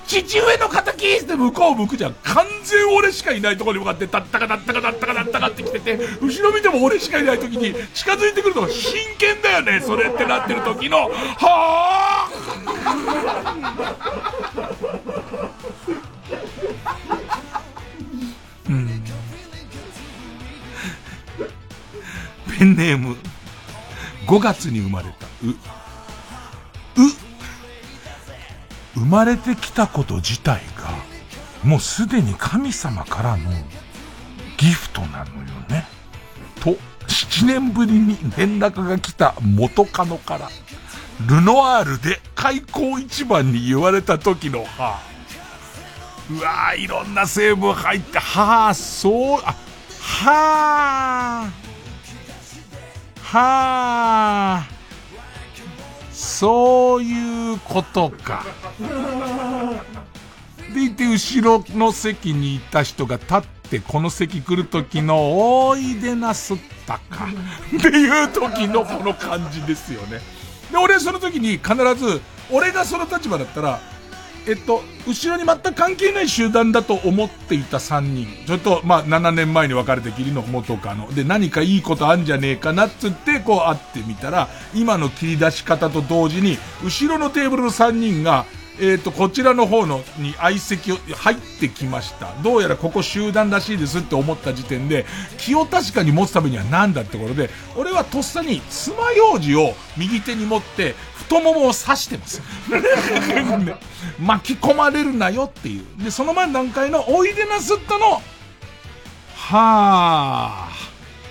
父上の敵って向こう向くじゃん。完全俺しかいないところに向かって、たったかたったかたったかたったかって来てて、後ろ見ても俺しかいない時に近づいてくるのが真剣だよね、それってなってる時の、はぁうん。ペンネーム、5月に生まれた、う、う、生まれてきたこと自体が、もうすでに神様からのギフトなのよね。と、7年ぶりに連絡が来た元カノから、ルノワールで開口一番に言われた時のはうわぁ、いろんな成分入って、はぁ、そう、あ、はぁ、はぁ、そういうことか。でいて、後ろの席にいた人が立ってこの席来る時の、おいでなすったか。っていう時のこの感じですよね。で、俺その時に必ず、俺がその立場だったら、えっと、後ろに全く関係ない集団だと思っていた3人。ちょっと、まあ、7年前に別れてきりの元カノ。で、何かいいことあんじゃねえかなっつって、こう会ってみたら、今の切り出し方と同時に、後ろのテーブルの3人が、えっ、と、こちらの方の、に相席を、入ってきました。どうやらここ集団らしいですって思った時点で、気を確かに持つためには何だってことで、俺はとっさに爪楊枝を右手に持って、太ももを刺してます。巻き込まれるなよっていう。で、その前の段階のおいでなすったの、は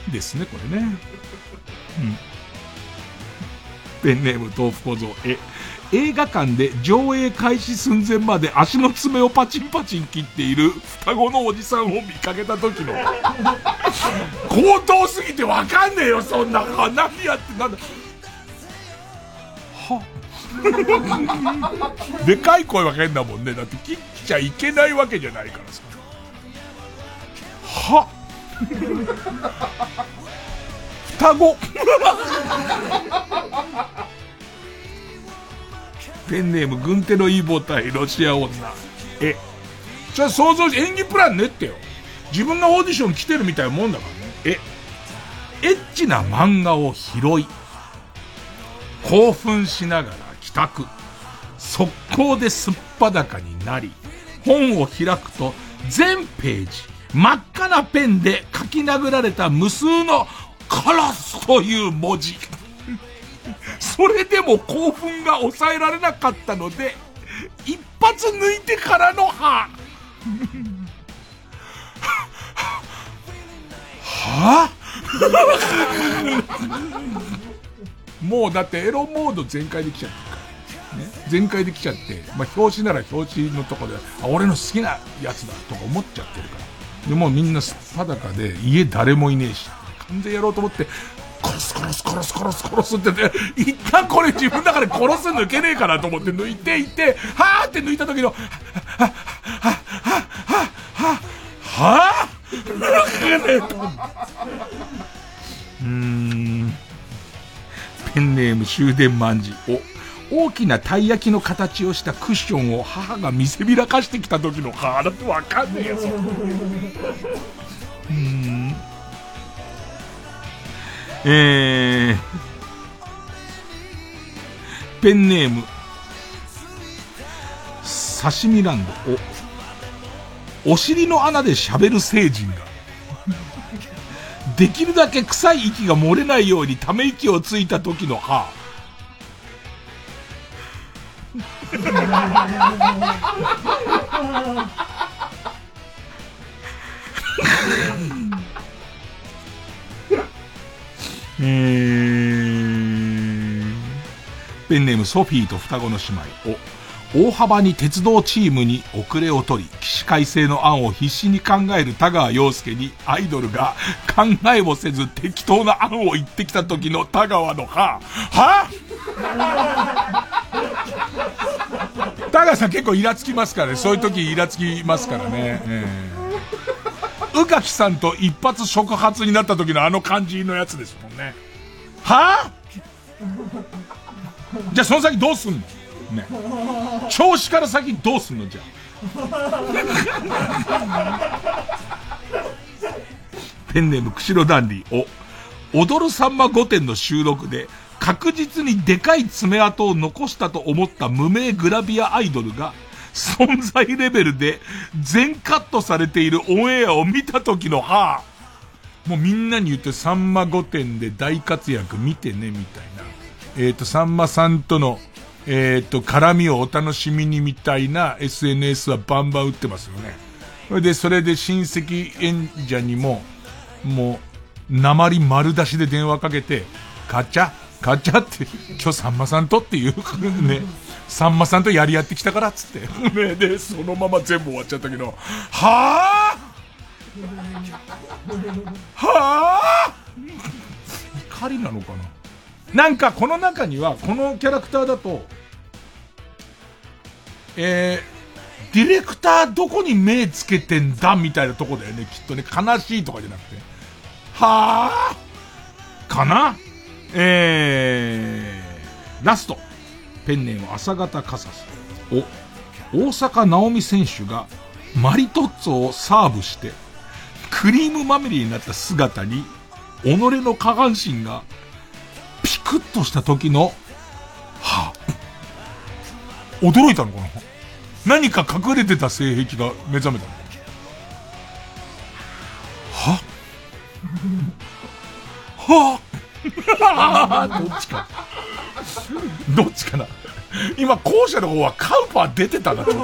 ー、ですね、これね。うん。ペンネーム豆腐小僧、え、映画館で上映開始寸前まで足の爪をパチンパチン切っている双子のおじさんを見かけた時の 高等すぎてわかんねえよそんな何やってなんだは でかい声は変だもんねだって切っちゃいけないわけじゃないからさは双子ペンネーム軍手のいい母体ロシア女。え、じゃあ想像し、演技プラン練ってよ。自分がオーディション来てるみたいなもんだからね。え、エッチな漫画を拾い、興奮しながら帰宅、速攻ですっぱだかになり、本を開くと全ページ、真っ赤なペンで書き殴られた無数のカラスという文字。それでも興奮が抑えられなかったので、一発抜いてからの歯。は？もうだってエロモード全開できちゃってるから。ね。全開できちゃって、まあ表紙なら表紙のとこで、あ、俺の好きなやつだとか思っちゃってるから。でもみんなすっぱだかで家誰もいねえし、完全やろうと思って、殺す殺す殺す殺す殺すってね、一旦これ自分の中で殺す抜けねえかなと思って抜いていって、はーって抜いた時の、は、は、は、は、は、は、はうーん。ペンネーム終電万事。お、大きなたい焼きの形をしたクッションを母が見せびらかしてきた時の母だってわかんねえよ、うん。えー、ペンネーム、刺身ランド、お、お尻の穴で喋る聖人が、できるだけ臭い息が漏れないようにため息をついた時の歯。えー、ペンネームソフィーと双子の姉妹。を、大幅に鉄道チームに遅れを取り、起死回生の案を必死に考える田川陽介にアイドルが 考えもせず適当な案を言ってきた時の田川の歯、は？田川さん結構イラつきますからね。そういう時イラつきますからね。えー宇垣さんと一発触発になった時のあの感じのやつですもんね。はぁ、じゃあその先どうすんの？ね。調子から先どうすんの？じゃあ。ペンネーム釧路ダンディ。お、踊るさんま御殿の収録で、確実にでかい爪痕を残したと思った無名グラビアアイドルが、存在レベルで全カットされているオンエアを見た時のはもうみんなに言ってさんま御殿で大活躍見てね、みたいな。えっ、ー、と、さんまさんとの、ええっ、と、絡みをお楽しみにみたいな SNS はバンバン打ってますよね。それで、それで親戚演者にも、もう、鉛丸出しで電話かけて、ガチャガチャって、今日さんまさんとっていう、ね、さんまさんとやり合ってきたからっつって。ね、で、そのまま全部終わっちゃったけど、はぁ？はぁ？怒りなのかな？なんかこの中には、このキャラクターだと、えー、ディレクターどこに目つけてんだみたいなとこだよね、きっとね。悲しいとかじゃなくて。はぁ？かな？えー、ラスト。ペンネーム朝方カサス。お、大阪直美選手がマリトッツォをサーブして、クリームまみれになった姿に、己の下半身がピクッとした時の、はぁ、驚いたのかな？何か隠れてた性癖が目覚めたのははぁ どっちか。どっちかな。今、後者の方はカウパー出てたな、ちょっ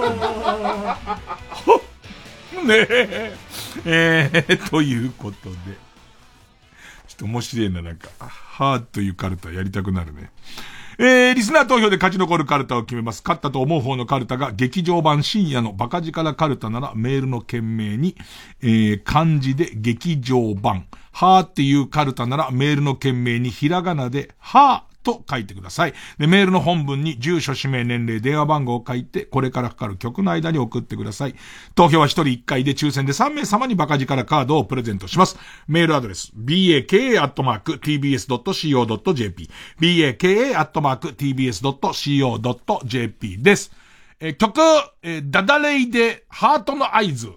と。ねえ。えー、ということで。ちょっと面白いな、なんか。はーというカルタやりたくなるね。えー、リスナー投票で勝ち残るカルタを決めます。勝ったと思う方のカルタが劇場版深夜のバカ力カルタならメールの件名に、えー、漢字で劇場版、はーっていうカルタならメールの件名にひらがなで、はーと書いてください。で、メールの本文に住所、氏名、年齢、電話番号を書いて、これからかかる曲の間に送ってください。投票は1人1回で抽選で3名様にバカ力カードをプレゼントします。メールアドレス、baka.tbs.co.jp、baka.tbs.co.jp です。え曲、えダダレイで、ハートの合図。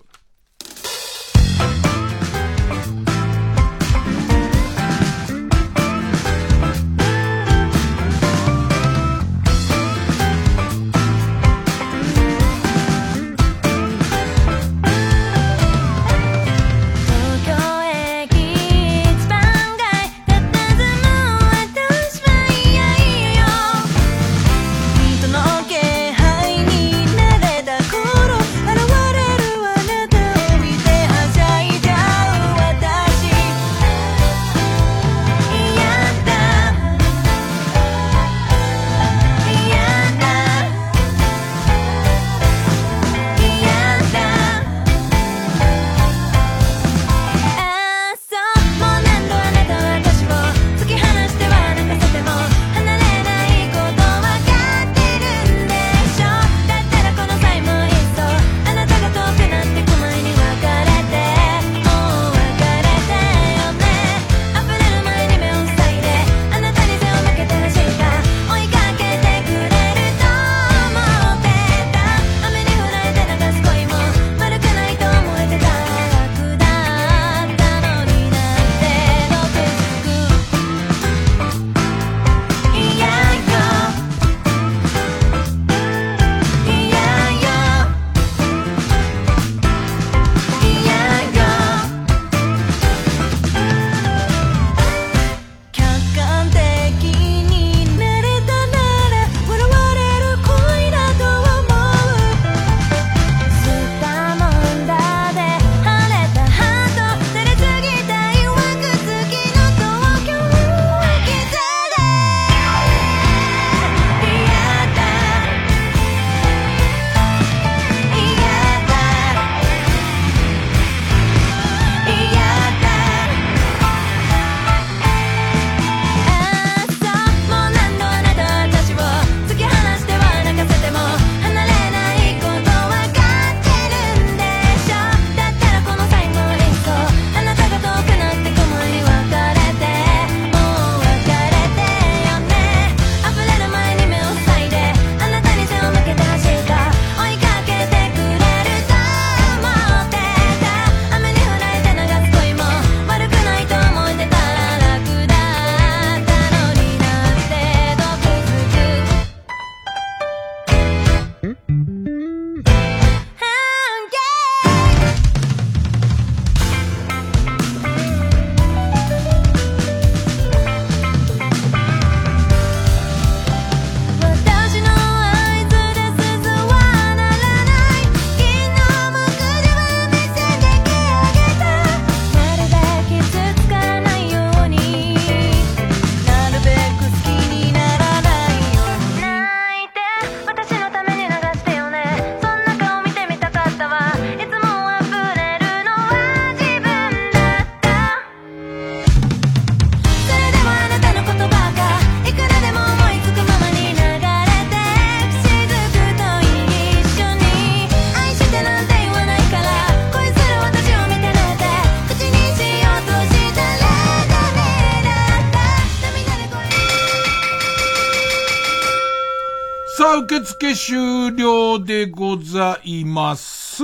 付終了でございます。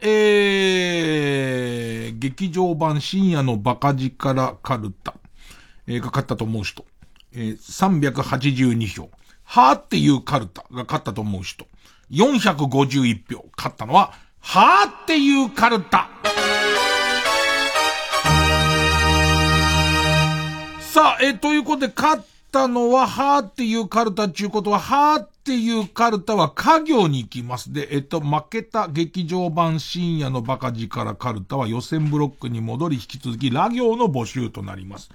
えー、劇場版深夜のバカ力カルタ、えー、が勝ったと思う人。えー、382票。はーっていうカルタが勝ったと思う人。451票。勝ったのは、はーっていうカルタ。さあ、えー、ということで、勝ったのは、はーっていうカルタっていうことは、はーっていうカルタは家業に行きます。で、えっと、負けた劇場版深夜のバカ力カルタは予選ブロックに戻り引き続き、ラ行の募集となります。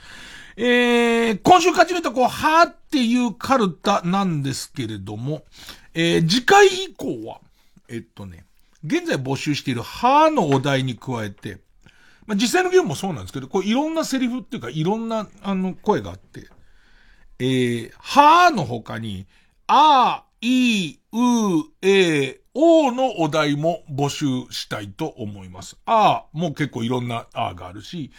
えー、今週勝ち抜いたこう、はーっていうカルタなんですけれども、えー、次回以降は、えっとね、現在募集しているはーのお題に加えて、まあ、実際のゲームもそうなんですけど、こういろんなセリフっていうか、いろんな、あの、声があって、えー、はーの他に、あ、い、う、え、おのお題も募集したいと思います。あもう結構いろんなあがあるし、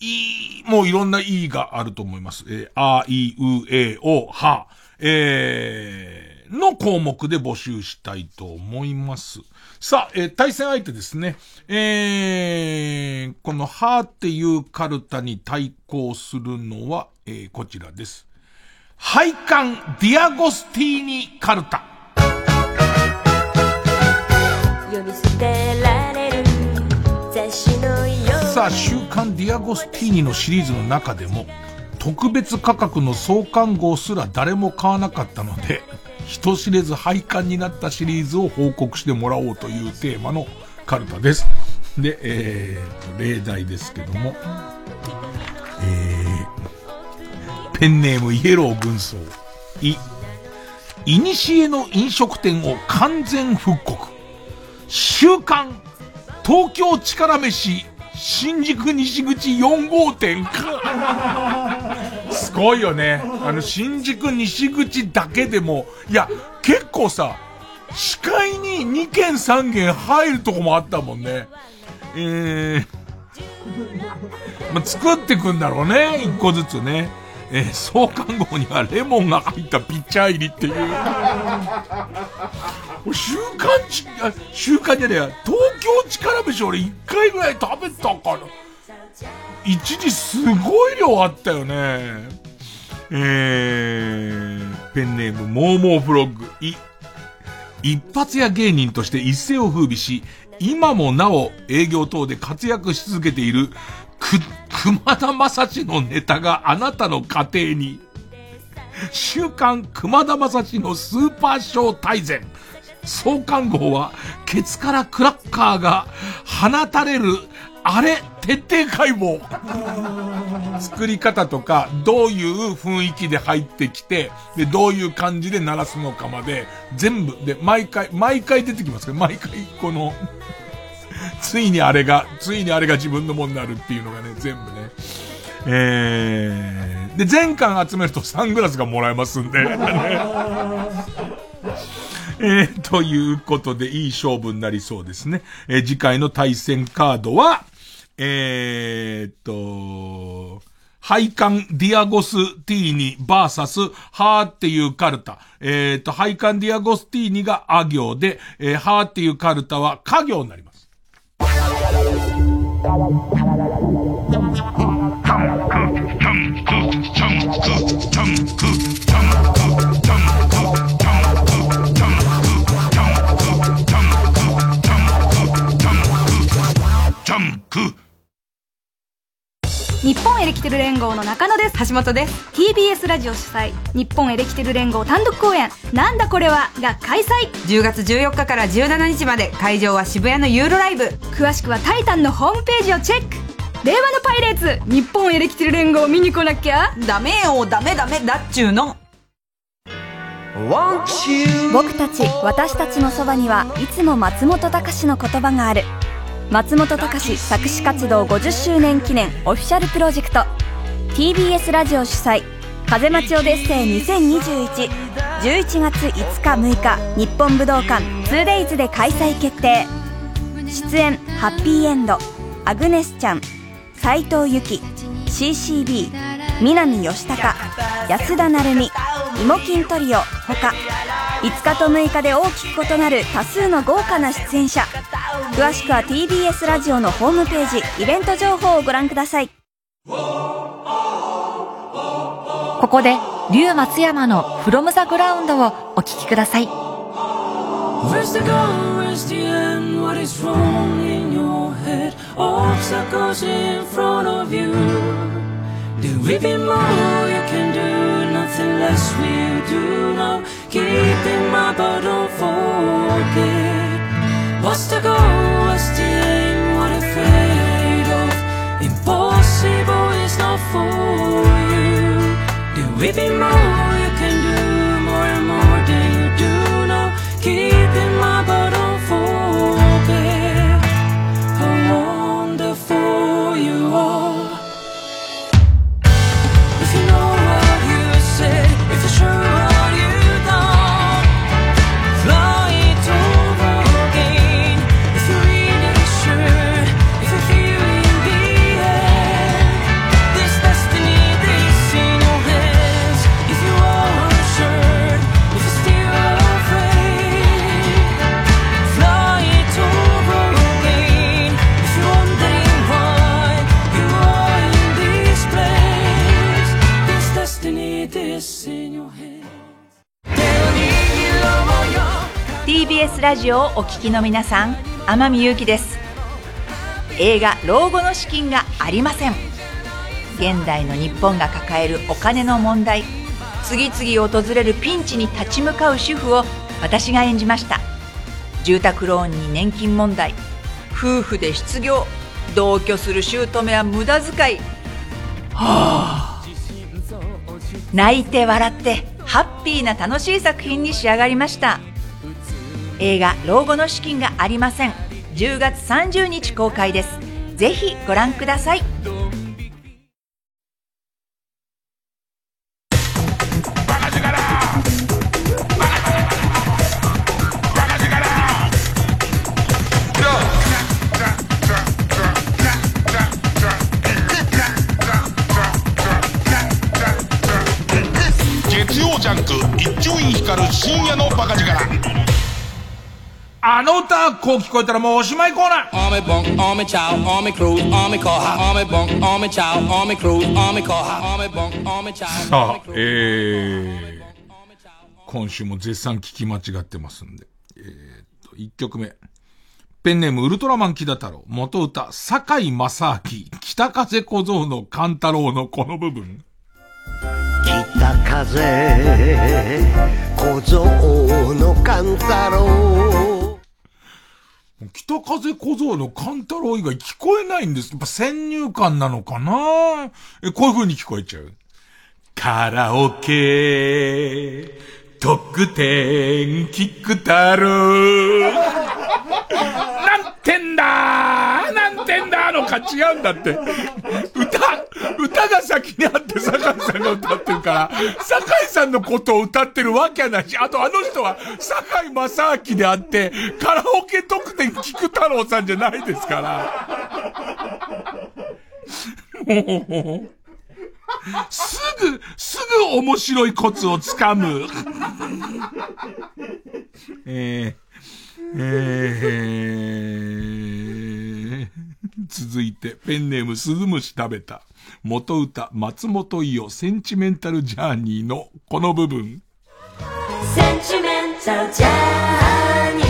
い、もういろんないがあると思います。えー、あ、い、う、え、お、は、えー、の項目で募集したいと思います。さあ、えー、対戦相手ですね。えー、このはっていうカルタに対抗するのは、えー、こちらです。配管ディアゴスティーニカルタ。呼び捨てられる雑誌のよさあ、週刊ディアゴスティーニのシリーズの中でも、特別価格の創刊号すら誰も買わなかったので、人知れず廃刊になったシリーズを報告してもらおうというテーマのカルタです。で、えー、例題ですけども、えー、ペンネームイエロー軍曹。い、いにしえの飲食店を完全復刻。週刊、東京力飯新宿西口4号店か。すごいよね。あの、新宿西口だけでも、いや、結構さ、視界に2軒3軒入るとこもあったもんね。えー、まあ、作ってくんだろうね、1個ずつね。えー、創刊号にはレモンが入ったピッチャー入りっていう。週刊ち、週刊じゃねえや、東京力飯俺一回ぐらい食べたかな。一時すごい量あったよね。えー、ペンネーム、モーモーフロッグ、い、一発屋芸人として一世を風靡し、今もなお営業等で活躍し続けている、く、熊田正史のネタがあなたの家庭に、週刊熊田正史のスーパーショー大全。創刊号は、ケツからクラッカーが放たれる、あれ、徹底解剖。作り方とか、どういう雰囲気で入ってきて、で、どういう感じで鳴らすのかまで、全部、で、毎回、毎回出てきますけど、毎回、このついにあれが、ついにあれが自分のものになるっていうのがね、全部ね。えー、で、全巻集めるとサングラスがもらえますんで。えー、ということで、いい勝負になりそうですね。えー、次回の対戦カードは、えー、っと、配管ディアゴスティーニバーサスハーっていうカルタ。えー、っと、配管ディアゴスティーニがあ行で、えー、ハーっていうカルタは家行になります。Thank you. 日本エレキテル連合の中野です。橋本です。TBS ラジオ主催。日本エレキテル連合単独公演。なんだこれは？が開催。10月14日から17日まで会場は渋谷のユーロライブ。詳しくはタイタンのホームページをチェック。令和のパイレーツ。日本エレキテル連合見に来なきゃ？ダメよ。ダメダメ。だっちゅうの。僕たち私たちのそばにはいつも松本隆の言葉がある松本隆作詞活動50周年記念オフィシャルプロジェクト。TBS ラジオ主催風待ちオデッセイ2021 11月5日6日日本武道館 2days で開催決定。出演ハッピーエンドアグネスちゃん斎藤由貴 CCB 南吉高安田成美イモキントリオ他5日と6日で大きく異なる多数の豪華な出演者。詳しくは TBS ラジオのホームページイベント情報をご覧ください。ここで竜松山の「フロムザグラウンドをお聴きください。Obstacles in front of you. Do even more you can do, nothing less will do now. Keeping my but don't forget. What's the goal? What's the aim? What afraid of? Impossible is not for you. Do even more スラジオをお聞きの皆さん天海祐希です。映画老後の資金がありません。現代の日本が抱えるお金の問題次々訪れるピンチに立ち向かう主婦を私が演じました。住宅ローンに年金問題夫婦で失業同居する姑は無駄遣い。はあ泣いて笑ってハッピーな楽しい作品に仕上がりました。映画老後の資金がありません。10月30日公開です。ぜひご覧ください。こう聞こえたらもうおしまいコーナー.さあ、えー、今週も絶賛聞き間違ってますんで。えー、と、1曲目。ペンネームウルトラマン木田太郎、元歌、坂井正明、北風小僧の勘太郎のこの部分。北風小僧の勘太郎北風小僧の勘太郎以外聞こえないんです。やっぱ先入観なのかな？え、こういう風に聞こえちゃう。カラオケ、特典、聞く太郎。なんてんだなんてんだのか違うんだって。歌、歌が先にあって酒井さんが歌ってるから、酒井さんのことを歌ってるわけはないし、あとあの人は酒井正明であって、カラオケ特典菊太郎さんじゃないですから。もう、すぐ、すぐ面白いコツをつかむ。えーえー、続いて、ペンネームスズムシ食べた。元歌、松本伊代、センチメンタルジャーニーのこの部分。センチメンタルジャーニー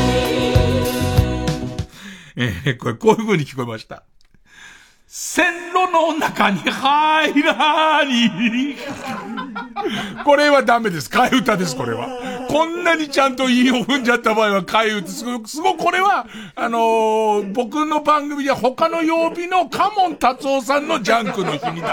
えー、これ、こういう風に聞こえました。線路の中に入らに。これはダメです。替え歌です、これは。こんなにちゃんと韻を踏んじゃった場合は替え歌。すごく、すごくこれは、あのー僕の番組で他の曜日のカモン達夫さんのジャンクの日に出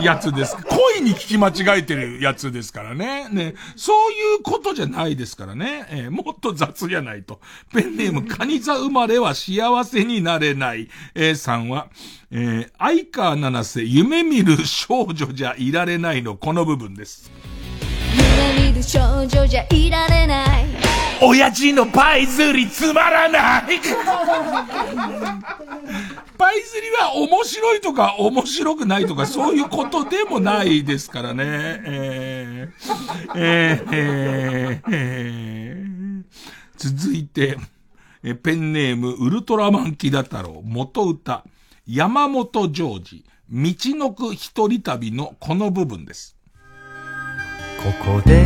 すやつです。恋に聞き間違えてるやつですからね。ね。そういうことじゃないですからね。えーもっと雑じゃないと。ペンネーム、カニ座生まれは幸せになれない。えさんは、えー、相川七瀬、夢見る少女じゃいられないのこの部分です。夢見る少女じゃいられない。親父のパイズリつまらない。パイ釣りは面白いとか面白くないとかそういうことでもないですからね。えー、えー、えー、えー、続いて、えペンネームウルトラマンキダ太郎元歌山本ジョージ道のく一人旅のこの部分です。ここで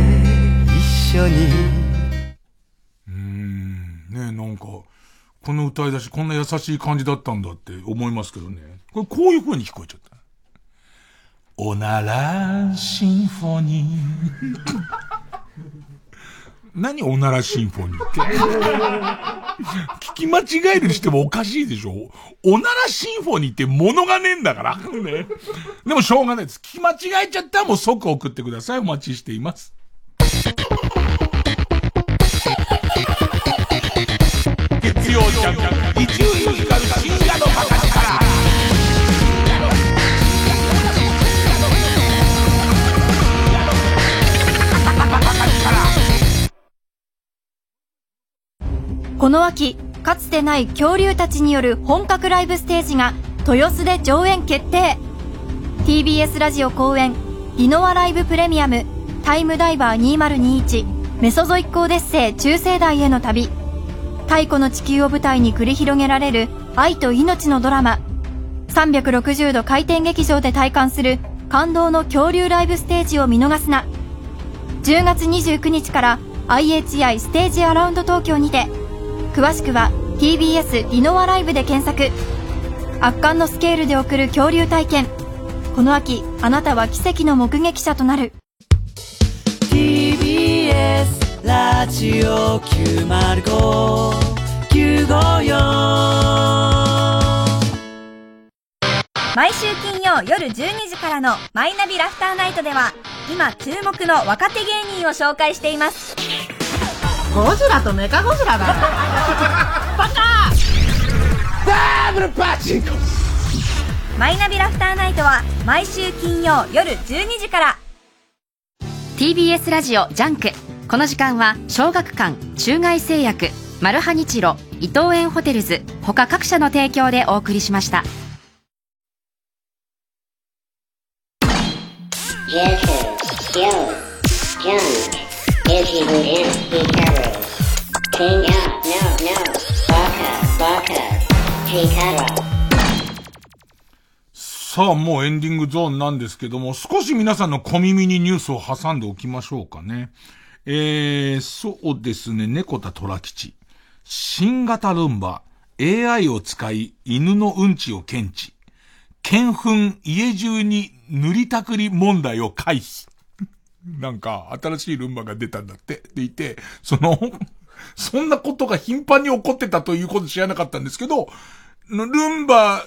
一緒に。うん、ねなんか、この歌い出しこんな優しい感じだったんだって思いますけどね。これこういう風に聞こえちゃった。おならシンフォニー。何おならシンフォニーって？聞き間違えるにしてもおかしいでしょ？おならシンフォニーって物がねえんだから。ね。でもしょうがないです。聞き間違えちゃったらもう即送ってください。お待ちしています。月曜ジャンク、伊集院光るこの秋かつてない恐竜たちによる本格ライブステージが豊洲で上演決定。TBS ラジオ公演「ディノアライブプレミアムタイムダイバー2021メソゾイックオデッセイ中世代への旅」太古の地球を舞台に繰り広げられる愛と命のドラマ。360度回転劇場で体感する感動の恐竜ライブステージを見逃すな。10月29日から IHI ステージアラウンド東京にて詳しくは TBS ディノアライブで検索。圧巻のスケールで送る恐竜体験。この秋あなたは奇跡の目撃者となる。TBS ラジオ905954毎週金曜夜12時からの「マイナビラフターナイト」では今注目の若手芸人を紹介していますゴジラとメカゴジラだよ。バカ！ダブルパチンコ。マイナビラフターナイトは毎週金曜夜12時から。TBS ラジオジャンク。この時間は小学館中外製薬マルハニチロ伊藤園ホテルズ他各社の提供でお送りしましたさあ、もうエンディングゾーンなんですけども、少し皆さんの小耳にニュースを挟んでおきましょうかね。えー、そうですね、猫田虎吉。新型ルンバ、AI を使い、犬のうんちを検知。犬糞家中に塗りたくり問題を回避。なんか、新しいルンバが出たんだって。でいて、その、そんなことが頻繁に起こってたということ知らなかったんですけど、ルンバ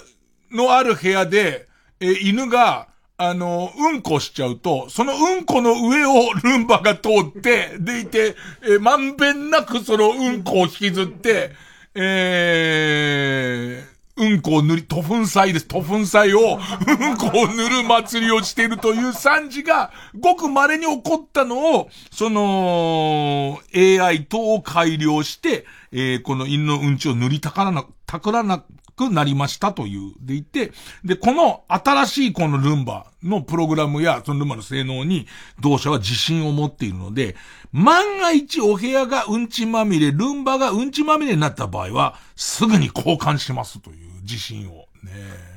のある部屋で、え犬が、あの、うんこしちゃうと、そのうんこの上を ルンバが通って、でいて、えまんべんなくそのうんこを引きずって、えー、うんこを塗り、塗粉祭です。塗粉祭を、うんこを塗る祭りをしているという惨事が、ごく稀に起こったのを、その、AI 等を改良して、えーこの犬のうんちを塗りたからな、たくらなくなりましたという、でいて、で、この新しいこのルンバのプログラムや、そのルンバの性能に、同社は自信を持っているので、万が一お部屋がうんちまみれ、ルンバがうんちまみれになった場合は、すぐに交換しますという自信を。ね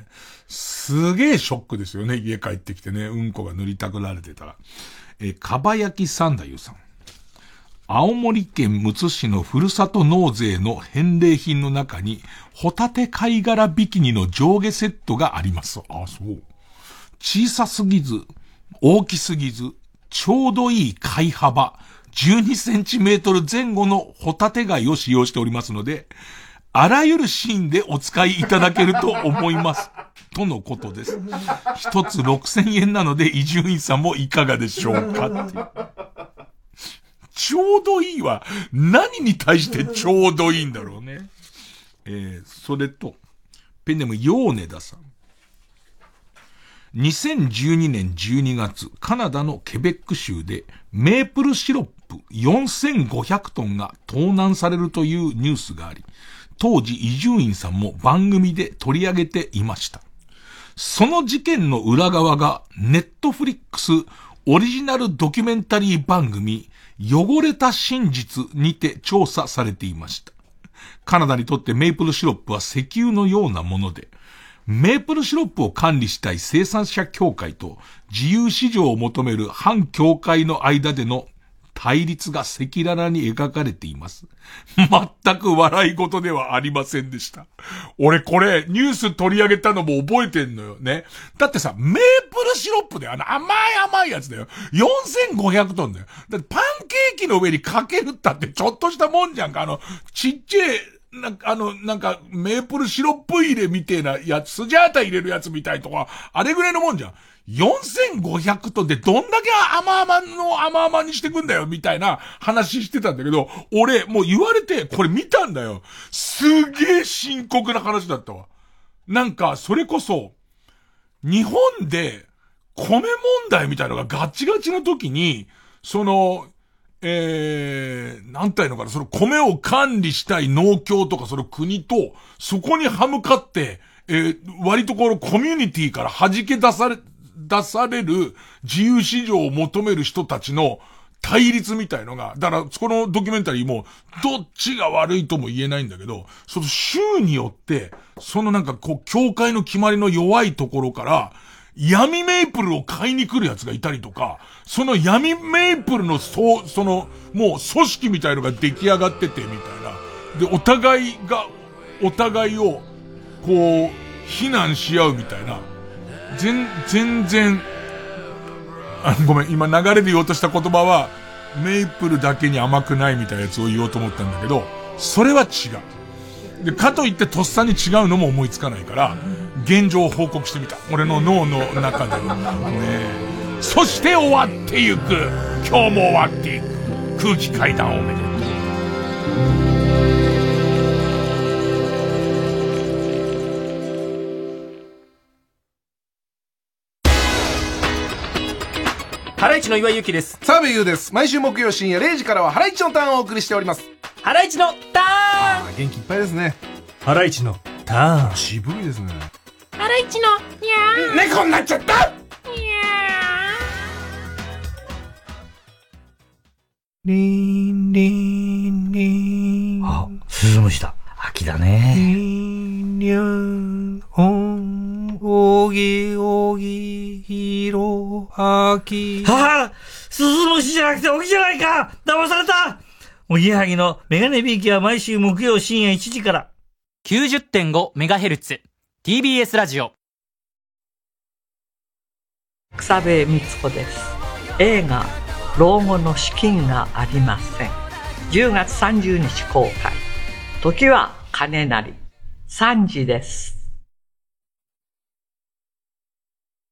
すげえショックですよね、家帰ってきてね、うんこが塗りたくられてたら。えー、かば焼き三太夫さん。青森県むつ市のふるさと納税の返礼品の中に、ホタテ貝殻ビキニの上下セットがあります。あ、そう。小さすぎず、大きすぎず、ちょうどいい貝幅、12センチメートル前後のホタテ貝を使用しておりますので、あらゆるシーンでお使いいただけると思います。とのことです。一つ6000円なので、伊集院さんもいかがでしょうかちょうどいいは、何に対してちょうどいいんだろうね。えー、それと、ペンネームヨーネダさん。2012年12月、カナダのケベック州で、メープルシロップ4500トンが盗難されるというニュースがあり、当時伊集院さんも番組で取り上げていました。その事件の裏側が、ネットフリックスオリジナルドキュメンタリー番組、汚れた真実にて調査されていました。カナダにとってメープルシロップは石油のようなもので、メープルシロップを管理したい生産者協会と自由市場を求める反協会の間での対立が赤裸々に描かれています。全く笑い事ではありませんでした。俺これニュース取り上げたのも覚えてんのよね。だってさ、メープルシロップであの甘い甘いやつだよ。4500トンだよ。だってパンケーキの上にかけるったってちょっとしたもんじゃんか。あの、ちっちゃい、なんか、あの、なんか、メープルシロップ入れみてえなやつ、スジャータ入れるやつみたいとか、あれぐらいのもんじゃん。4500トンでどんだけ甘々の甘々にしてくんだよ、みたいな話してたんだけど、俺、もう言われて、これ見たんだよ。すげえ深刻な話だったわ。なんか、それこそ、日本で、米問題みたいのがガチガチの時に、その、えー、なんたいのかな、その米を管理したい農協とかその国と、そこに歯向かって、えー、割とこのコミュニティから弾け出され、出される自由市場を求める人たちの対立みたいのが、だから、このドキュメンタリーも、どっちが悪いとも言えないんだけど、その州によって、そのなんかこう、教会の決まりの弱いところから、闇メープルを買いに来る奴がいたりとか、その闇メープルの、そう、その、もう組織みたいのが出来上がってて、みたいな。で、お互いが、お互いを、こう、非難し合うみたいな。全、全然、あ、ごめん、今流れで言おうとした言葉は、メープルだけに甘くないみたいなやつを言おうと思ったんだけど、それは違う。で、かといってとっさに違うのも思いつかないから、現状を報告してみた。俺の脳の中で。ねそして終わってゆく。今日も終わっていく。空気階段おめでとう。ハライチの岩井ゆきです。澤部優です。毎週木曜深夜0時からはハライチのターンをお送りしております。ハライチのターン元気いっぱいですね。ハライチのターン。渋いですね。ハライチのにゃー猫になっちゃったリンリンリン。あ、鈴虫だ。秋だね。リンリン、おん、おぎ、おぎ、ひろ、あき。はあ鈴虫じゃなくておぎじゃないか。騙された。おぎやはぎのメガネビーキは毎週木曜深夜1時から。90.5MHz TBS ラジオ。草部光子です。映画「老後の資金がありません」10月30日公開時は金なり。三時です。